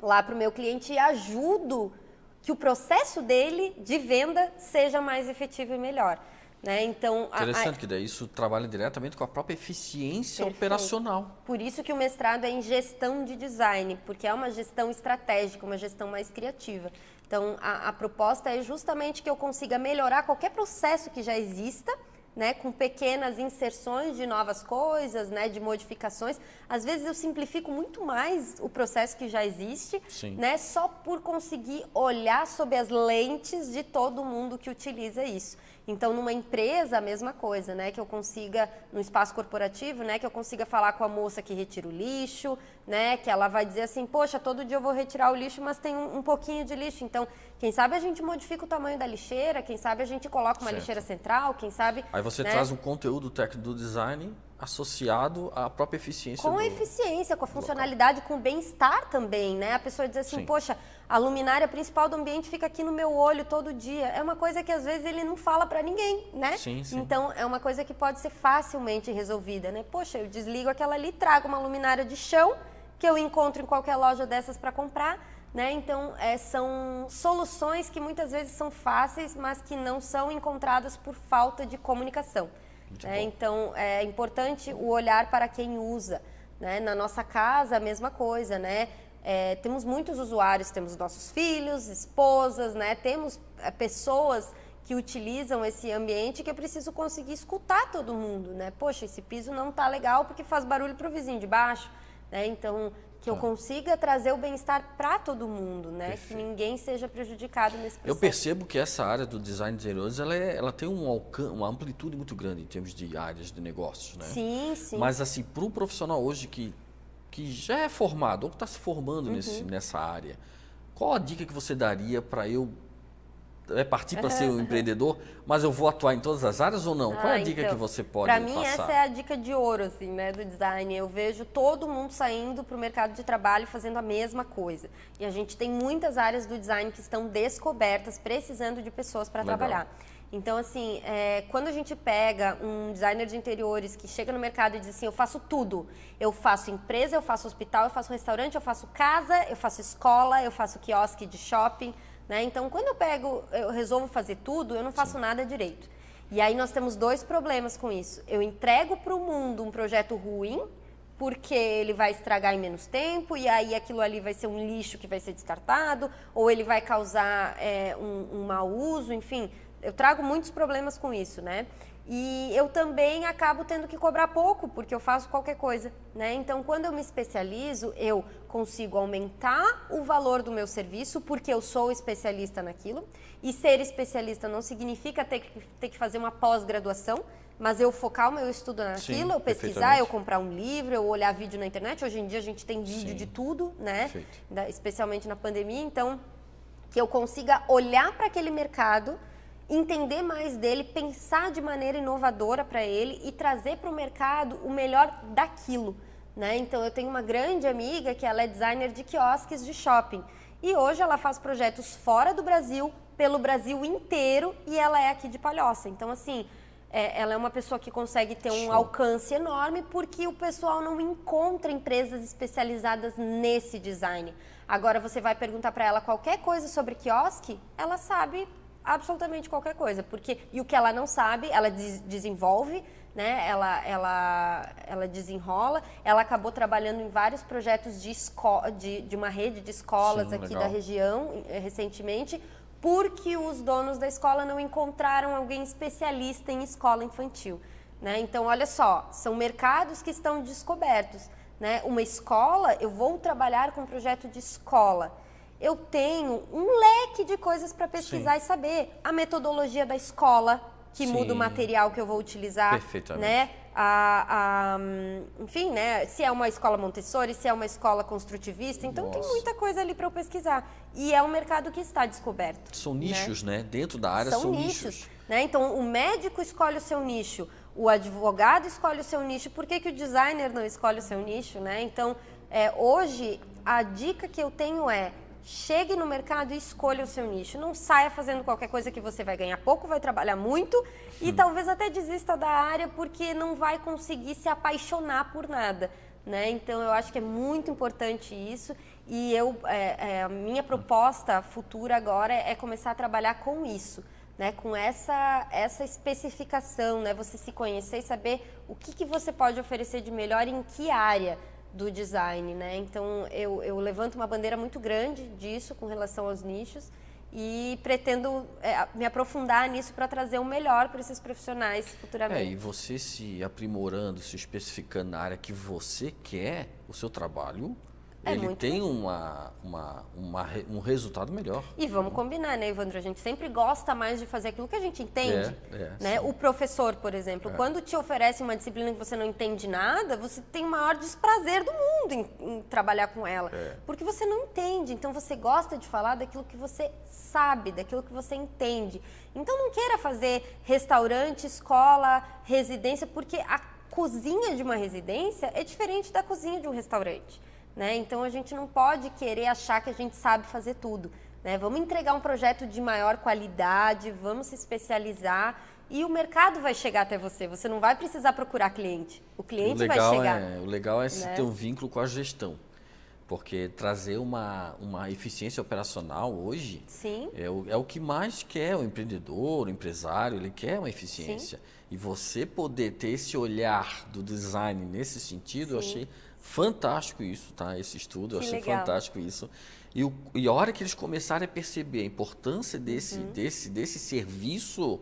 lá para o meu cliente e ajudo que o processo dele de venda seja mais efetivo e melhor. Né? Então, Interessante a, que daí isso trabalha diretamente com a própria eficiência perfeito. operacional. Por isso que o mestrado é em gestão de design, porque é uma gestão estratégica, uma gestão mais criativa. Então, a, a proposta é justamente que eu consiga melhorar qualquer processo que já exista, né, com pequenas inserções de novas coisas, né, de modificações. Às vezes eu simplifico muito mais o processo que já existe, Sim. né, só por conseguir olhar sob as lentes de todo mundo que utiliza isso. Então, numa empresa, a mesma coisa, né? Que eu consiga, no espaço corporativo, né? Que eu consiga falar com a moça que retira o lixo, né? Que ela vai dizer assim, poxa, todo dia eu vou retirar o lixo, mas tem um, um pouquinho de lixo. Então, quem sabe a gente modifica o tamanho da lixeira, quem sabe a gente coloca uma certo. lixeira central, quem sabe... Aí você né? traz um conteúdo técnico do design associado à própria eficiência. Com do... a eficiência, com a funcionalidade, com o bem-estar também, né? A pessoa diz assim, Sim. poxa, a luminária principal do ambiente fica aqui no meu olho todo dia. É uma coisa que às vezes ele não fala para ninguém, né? Sim, sim. Então é uma coisa que pode ser facilmente resolvida, né? Poxa, eu desligo aquela ali, trago uma luminária de chão que eu encontro em qualquer loja dessas para comprar. Né? Então, é, são soluções que muitas vezes são fáceis, mas que não são encontradas por falta de comunicação. É, então, é importante o olhar para quem usa. Né? Na nossa casa, a mesma coisa, né? É, temos muitos usuários, temos nossos filhos, esposas, né? Temos é, pessoas que utilizam esse ambiente que eu preciso conseguir escutar todo mundo, né? Poxa, esse piso não está legal porque faz barulho para o vizinho de baixo, né? Então, que eu tá. consiga trazer o bem-estar para todo mundo, né? Perfeito. Que ninguém seja prejudicado nesse processo. Eu percebo que essa área do design de interiores, ela, é, ela tem um alcance, uma amplitude muito grande em termos de áreas de negócios, né? Sim, sim. Mas assim, para um profissional hoje que, que já é formado ou que está se formando uhum. nesse, nessa área, qual a dica que você daria para eu é partir para ser um empreendedor, mas eu vou atuar em todas as áreas ou não? Ah, Qual é a dica então, que você pode Para mim essa é a dica de ouro assim, né, do design. Eu vejo todo mundo saindo para o mercado de trabalho fazendo a mesma coisa. E a gente tem muitas áreas do design que estão descobertas, precisando de pessoas para trabalhar. Então, assim, é, quando a gente pega um designer de interiores que chega no mercado e diz assim, eu faço tudo. Eu faço empresa, eu faço hospital, eu faço restaurante, eu faço casa, eu faço escola, eu faço quiosque de shopping. Né? Então, quando eu pego, eu resolvo fazer tudo, eu não faço Sim. nada direito. E aí nós temos dois problemas com isso. Eu entrego para o mundo um projeto ruim, porque ele vai estragar em menos tempo, e aí aquilo ali vai ser um lixo que vai ser descartado, ou ele vai causar é, um, um mau uso, enfim. Eu trago muitos problemas com isso, né? E eu também acabo tendo que cobrar pouco, porque eu faço qualquer coisa, né? Então, quando eu me especializo, eu consigo aumentar o valor do meu serviço, porque eu sou especialista naquilo. E ser especialista não significa ter que, ter que fazer uma pós-graduação, mas eu focar o meu estudo naquilo, Sim, eu pesquisar, eu comprar um livro, eu olhar vídeo na internet. Hoje em dia a gente tem vídeo Sim. de tudo, né? Da, especialmente na pandemia. Então, que eu consiga olhar para aquele mercado entender mais dele, pensar de maneira inovadora para ele e trazer para o mercado o melhor daquilo. Né? Então, eu tenho uma grande amiga que ela é designer de quiosques de shopping. E hoje ela faz projetos fora do Brasil, pelo Brasil inteiro, e ela é aqui de Palhoça. Então, assim, é, ela é uma pessoa que consegue ter um Show. alcance enorme porque o pessoal não encontra empresas especializadas nesse design. Agora, você vai perguntar para ela qualquer coisa sobre quiosque, ela sabe absolutamente qualquer coisa, porque e o que ela não sabe, ela des desenvolve, né? Ela, ela, ela desenrola. Ela acabou trabalhando em vários projetos de, de, de uma rede de escolas Sim, aqui legal. da região eh, recentemente, porque os donos da escola não encontraram alguém especialista em escola infantil. Né? Então, olha só, são mercados que estão descobertos. Né? Uma escola, eu vou trabalhar com um projeto de escola eu tenho um leque de coisas para pesquisar Sim. e saber. A metodologia da escola, que Sim. muda o material que eu vou utilizar. Perfeitamente. Né? A, a, enfim, né? Se é uma escola Montessori, se é uma escola construtivista. Então Nossa. tem muita coisa ali para eu pesquisar. E é um mercado que está descoberto. São né? nichos, né? Dentro da área são, são nichos. nichos. Né? Então o médico escolhe o seu nicho, o advogado escolhe o seu nicho. Por que, que o designer não escolhe o seu nicho? Né? Então, é, hoje, a dica que eu tenho é Chegue no mercado e escolha o seu nicho. Não saia fazendo qualquer coisa que você vai ganhar pouco, vai trabalhar muito e hum. talvez até desista da área porque não vai conseguir se apaixonar por nada. Né? Então eu acho que é muito importante isso e eu é, é, a minha proposta futura agora é começar a trabalhar com isso. Né, com essa, essa especificação, né, você se conhecer e saber o que, que você pode oferecer de melhor em que área do design, né? Então eu, eu levanto uma bandeira muito grande disso com relação aos nichos e pretendo é, me aprofundar nisso para trazer o melhor para esses profissionais futuramente. É, e você se aprimorando, se especificando na área que você quer, o seu trabalho é ele tem uma, uma, uma, um resultado melhor. E vamos combinar, né, Evandro? A gente sempre gosta mais de fazer aquilo que a gente entende. É, é, né? O professor, por exemplo, é. quando te oferece uma disciplina que você não entende nada, você tem o maior desprazer do mundo em, em trabalhar com ela. É. Porque você não entende. Então você gosta de falar daquilo que você sabe, daquilo que você entende. Então não queira fazer restaurante, escola, residência, porque a cozinha de uma residência é diferente da cozinha de um restaurante. Né? Então a gente não pode querer achar que a gente sabe fazer tudo. Né? Vamos entregar um projeto de maior qualidade, vamos se especializar e o mercado vai chegar até você. Você não vai precisar procurar cliente. O cliente o vai chegar. É, o legal é né? ter um vínculo com a gestão. Porque trazer uma, uma eficiência operacional hoje Sim. É, o, é o que mais quer o empreendedor, o empresário, ele quer uma eficiência. Sim. E você poder ter esse olhar do design nesse sentido, Sim. eu achei Fantástico isso, tá? Esse estudo, eu achei legal. fantástico isso. E, o, e a hora que eles começarem a perceber a importância desse, uhum. desse, desse serviço,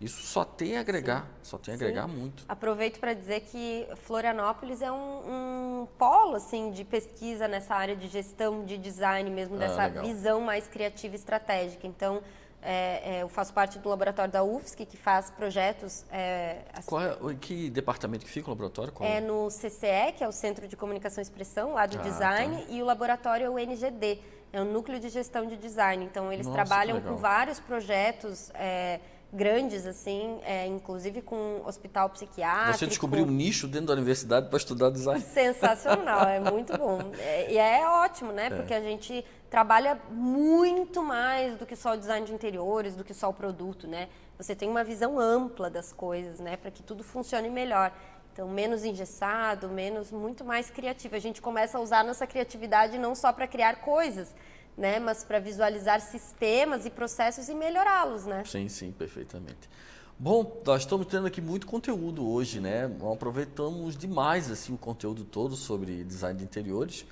isso só tem a agregar, Sim. só tem a agregar Sim. muito. Aproveito para dizer que Florianópolis é um, um, polo assim de pesquisa nessa área de gestão, de design mesmo, ah, dessa ah, visão mais criativa e estratégica. Então, é, é, eu faço parte do laboratório da UFSC, que faz projetos. É, assim, Qual é, que departamento que fica o laboratório? Qual? É no CCE, que é o Centro de Comunicação e Expressão, lá do ah, design, tá. e o laboratório é o NGD, é o Núcleo de Gestão de Design. Então, eles Nossa, trabalham com vários projetos é, grandes, assim, é, inclusive com hospital psiquiátrico. Você descobriu um nicho dentro da universidade para estudar design. Sensacional, é muito bom. É, e é ótimo, né? É. Porque a gente trabalha muito mais do que só o design de interiores, do que só o produto, né? Você tem uma visão ampla das coisas, né? Para que tudo funcione melhor. Então, menos engessado, menos, muito mais criativo. A gente começa a usar nossa criatividade não só para criar coisas, né? Mas para visualizar sistemas e processos e melhorá-los, né? Sim, sim, perfeitamente. Bom, nós estamos tendo aqui muito conteúdo hoje, né? Aproveitamos demais assim o conteúdo todo sobre design de interiores.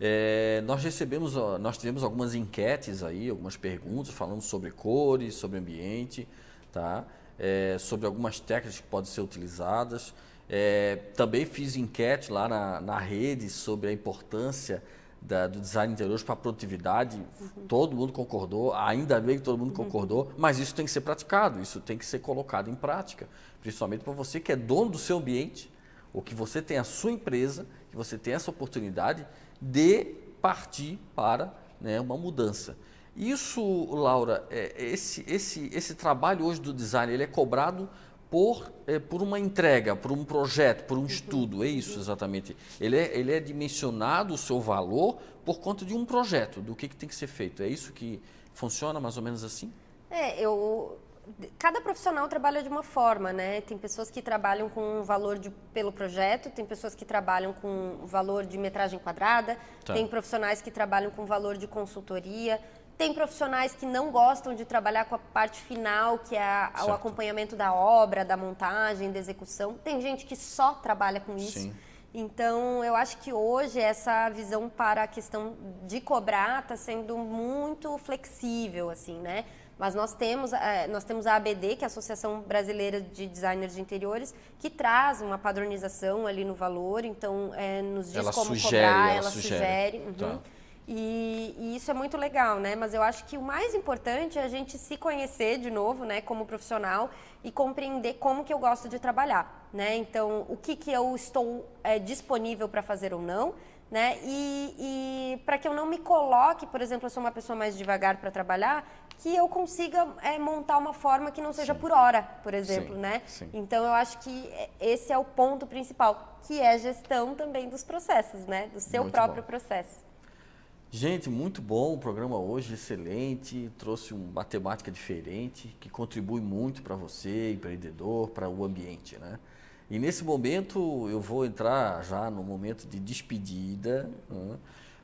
É, nós recebemos, nós tivemos algumas enquetes aí, algumas perguntas falando sobre cores, sobre ambiente, tá? é, sobre algumas técnicas que podem ser utilizadas. É, também fiz enquete lá na, na rede sobre a importância da, do design de interiores para a produtividade. Uhum. Todo mundo concordou, ainda bem que todo mundo concordou, mas isso tem que ser praticado, isso tem que ser colocado em prática, principalmente para você que é dono do seu ambiente, ou que você tem a sua empresa, que você tem essa oportunidade de partir para né, uma mudança. Isso, Laura, é, esse, esse, esse trabalho hoje do design, ele é cobrado por, é, por uma entrega, por um projeto, por um estudo, é isso exatamente. Ele é, ele é dimensionado o seu valor por conta de um projeto, do que, que tem que ser feito. É isso que funciona mais ou menos assim? É, eu cada profissional trabalha de uma forma, né? Tem pessoas que trabalham com valor de, pelo projeto, tem pessoas que trabalham com valor de metragem quadrada, tá. tem profissionais que trabalham com valor de consultoria, tem profissionais que não gostam de trabalhar com a parte final, que é o acompanhamento da obra, da montagem, da execução. Tem gente que só trabalha com isso. Sim. Então, eu acho que hoje essa visão para a questão de cobrar está sendo muito flexível, assim, né? Mas nós temos, é, nós temos a ABD, que é a Associação Brasileira de Designers de Interiores, que traz uma padronização ali no valor, então é, nos diz ela como sugere, cobrar, ela, ela sugere. sugere uhum. tá. E, e, isso é muito legal, né? Mas eu acho que o mais importante é a gente se conhecer de novo, né, como profissional e compreender como que eu gosto de trabalhar, né? Então, o que que eu estou é, disponível para fazer ou não, né? E, e para que eu não me coloque, por exemplo, eu sou uma pessoa mais devagar para trabalhar, que eu consiga é, montar uma forma que não seja sim. por hora, por exemplo, sim, né? Sim. Então, eu acho que esse é o ponto principal, que é a gestão também dos processos, né? Do seu muito próprio bom. processo. Gente, muito bom o programa hoje, excelente. Trouxe uma temática diferente que contribui muito para você, empreendedor, para o ambiente, né? E nesse momento eu vou entrar já no momento de despedida. Né?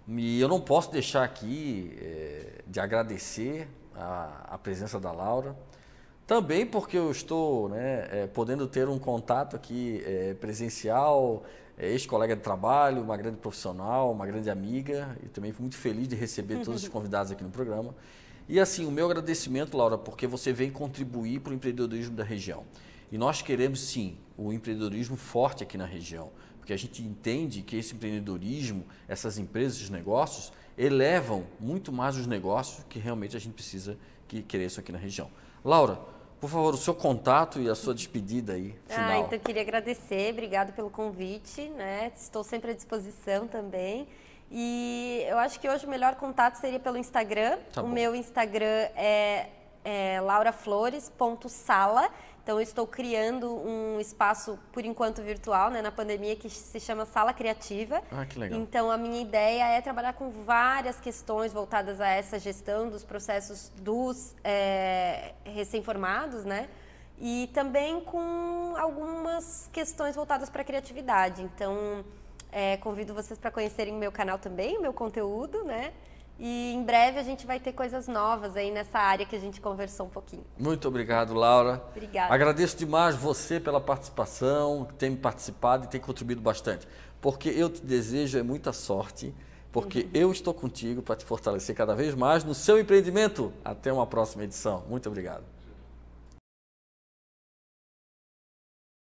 E eu não posso deixar aqui é, de agradecer a, a, presença da Laura. Também porque eu estou né, é, podendo ter um contato aqui é, presencial ex-colega de trabalho, uma grande profissional, uma grande amiga, e também fui muito feliz de receber todos os convidados aqui no programa. E assim, o meu agradecimento, Laura, porque você vem contribuir para o empreendedorismo da região. E nós queremos sim o empreendedorismo forte aqui na região, porque a gente entende que esse empreendedorismo, essas empresas, esses negócios, elevam muito mais os negócios que realmente a gente precisa que cresçam aqui na região. Laura, por favor, o seu contato e a sua despedida aí, ah, final. Ah, então queria agradecer, obrigado pelo convite, né? Estou sempre à disposição também. E eu acho que hoje o melhor contato seria pelo Instagram. Tá o bom. meu Instagram é, é lauraflores.sala. Então, eu estou criando um espaço, por enquanto virtual, né, na pandemia, que se chama Sala Criativa. Ah, que legal. Então, a minha ideia é trabalhar com várias questões voltadas a essa gestão dos processos dos é, recém-formados, né? E também com algumas questões voltadas para a criatividade. Então, é, convido vocês para conhecerem meu canal também, meu conteúdo, né? E em breve a gente vai ter coisas novas aí nessa área que a gente conversou um pouquinho. Muito obrigado, Laura. Obrigada. Agradeço demais você pela participação, tem participado e tem contribuído bastante. Porque eu te desejo é muita sorte, porque uhum. eu estou contigo para te fortalecer cada vez mais no seu empreendimento. Até uma próxima edição. Muito obrigado.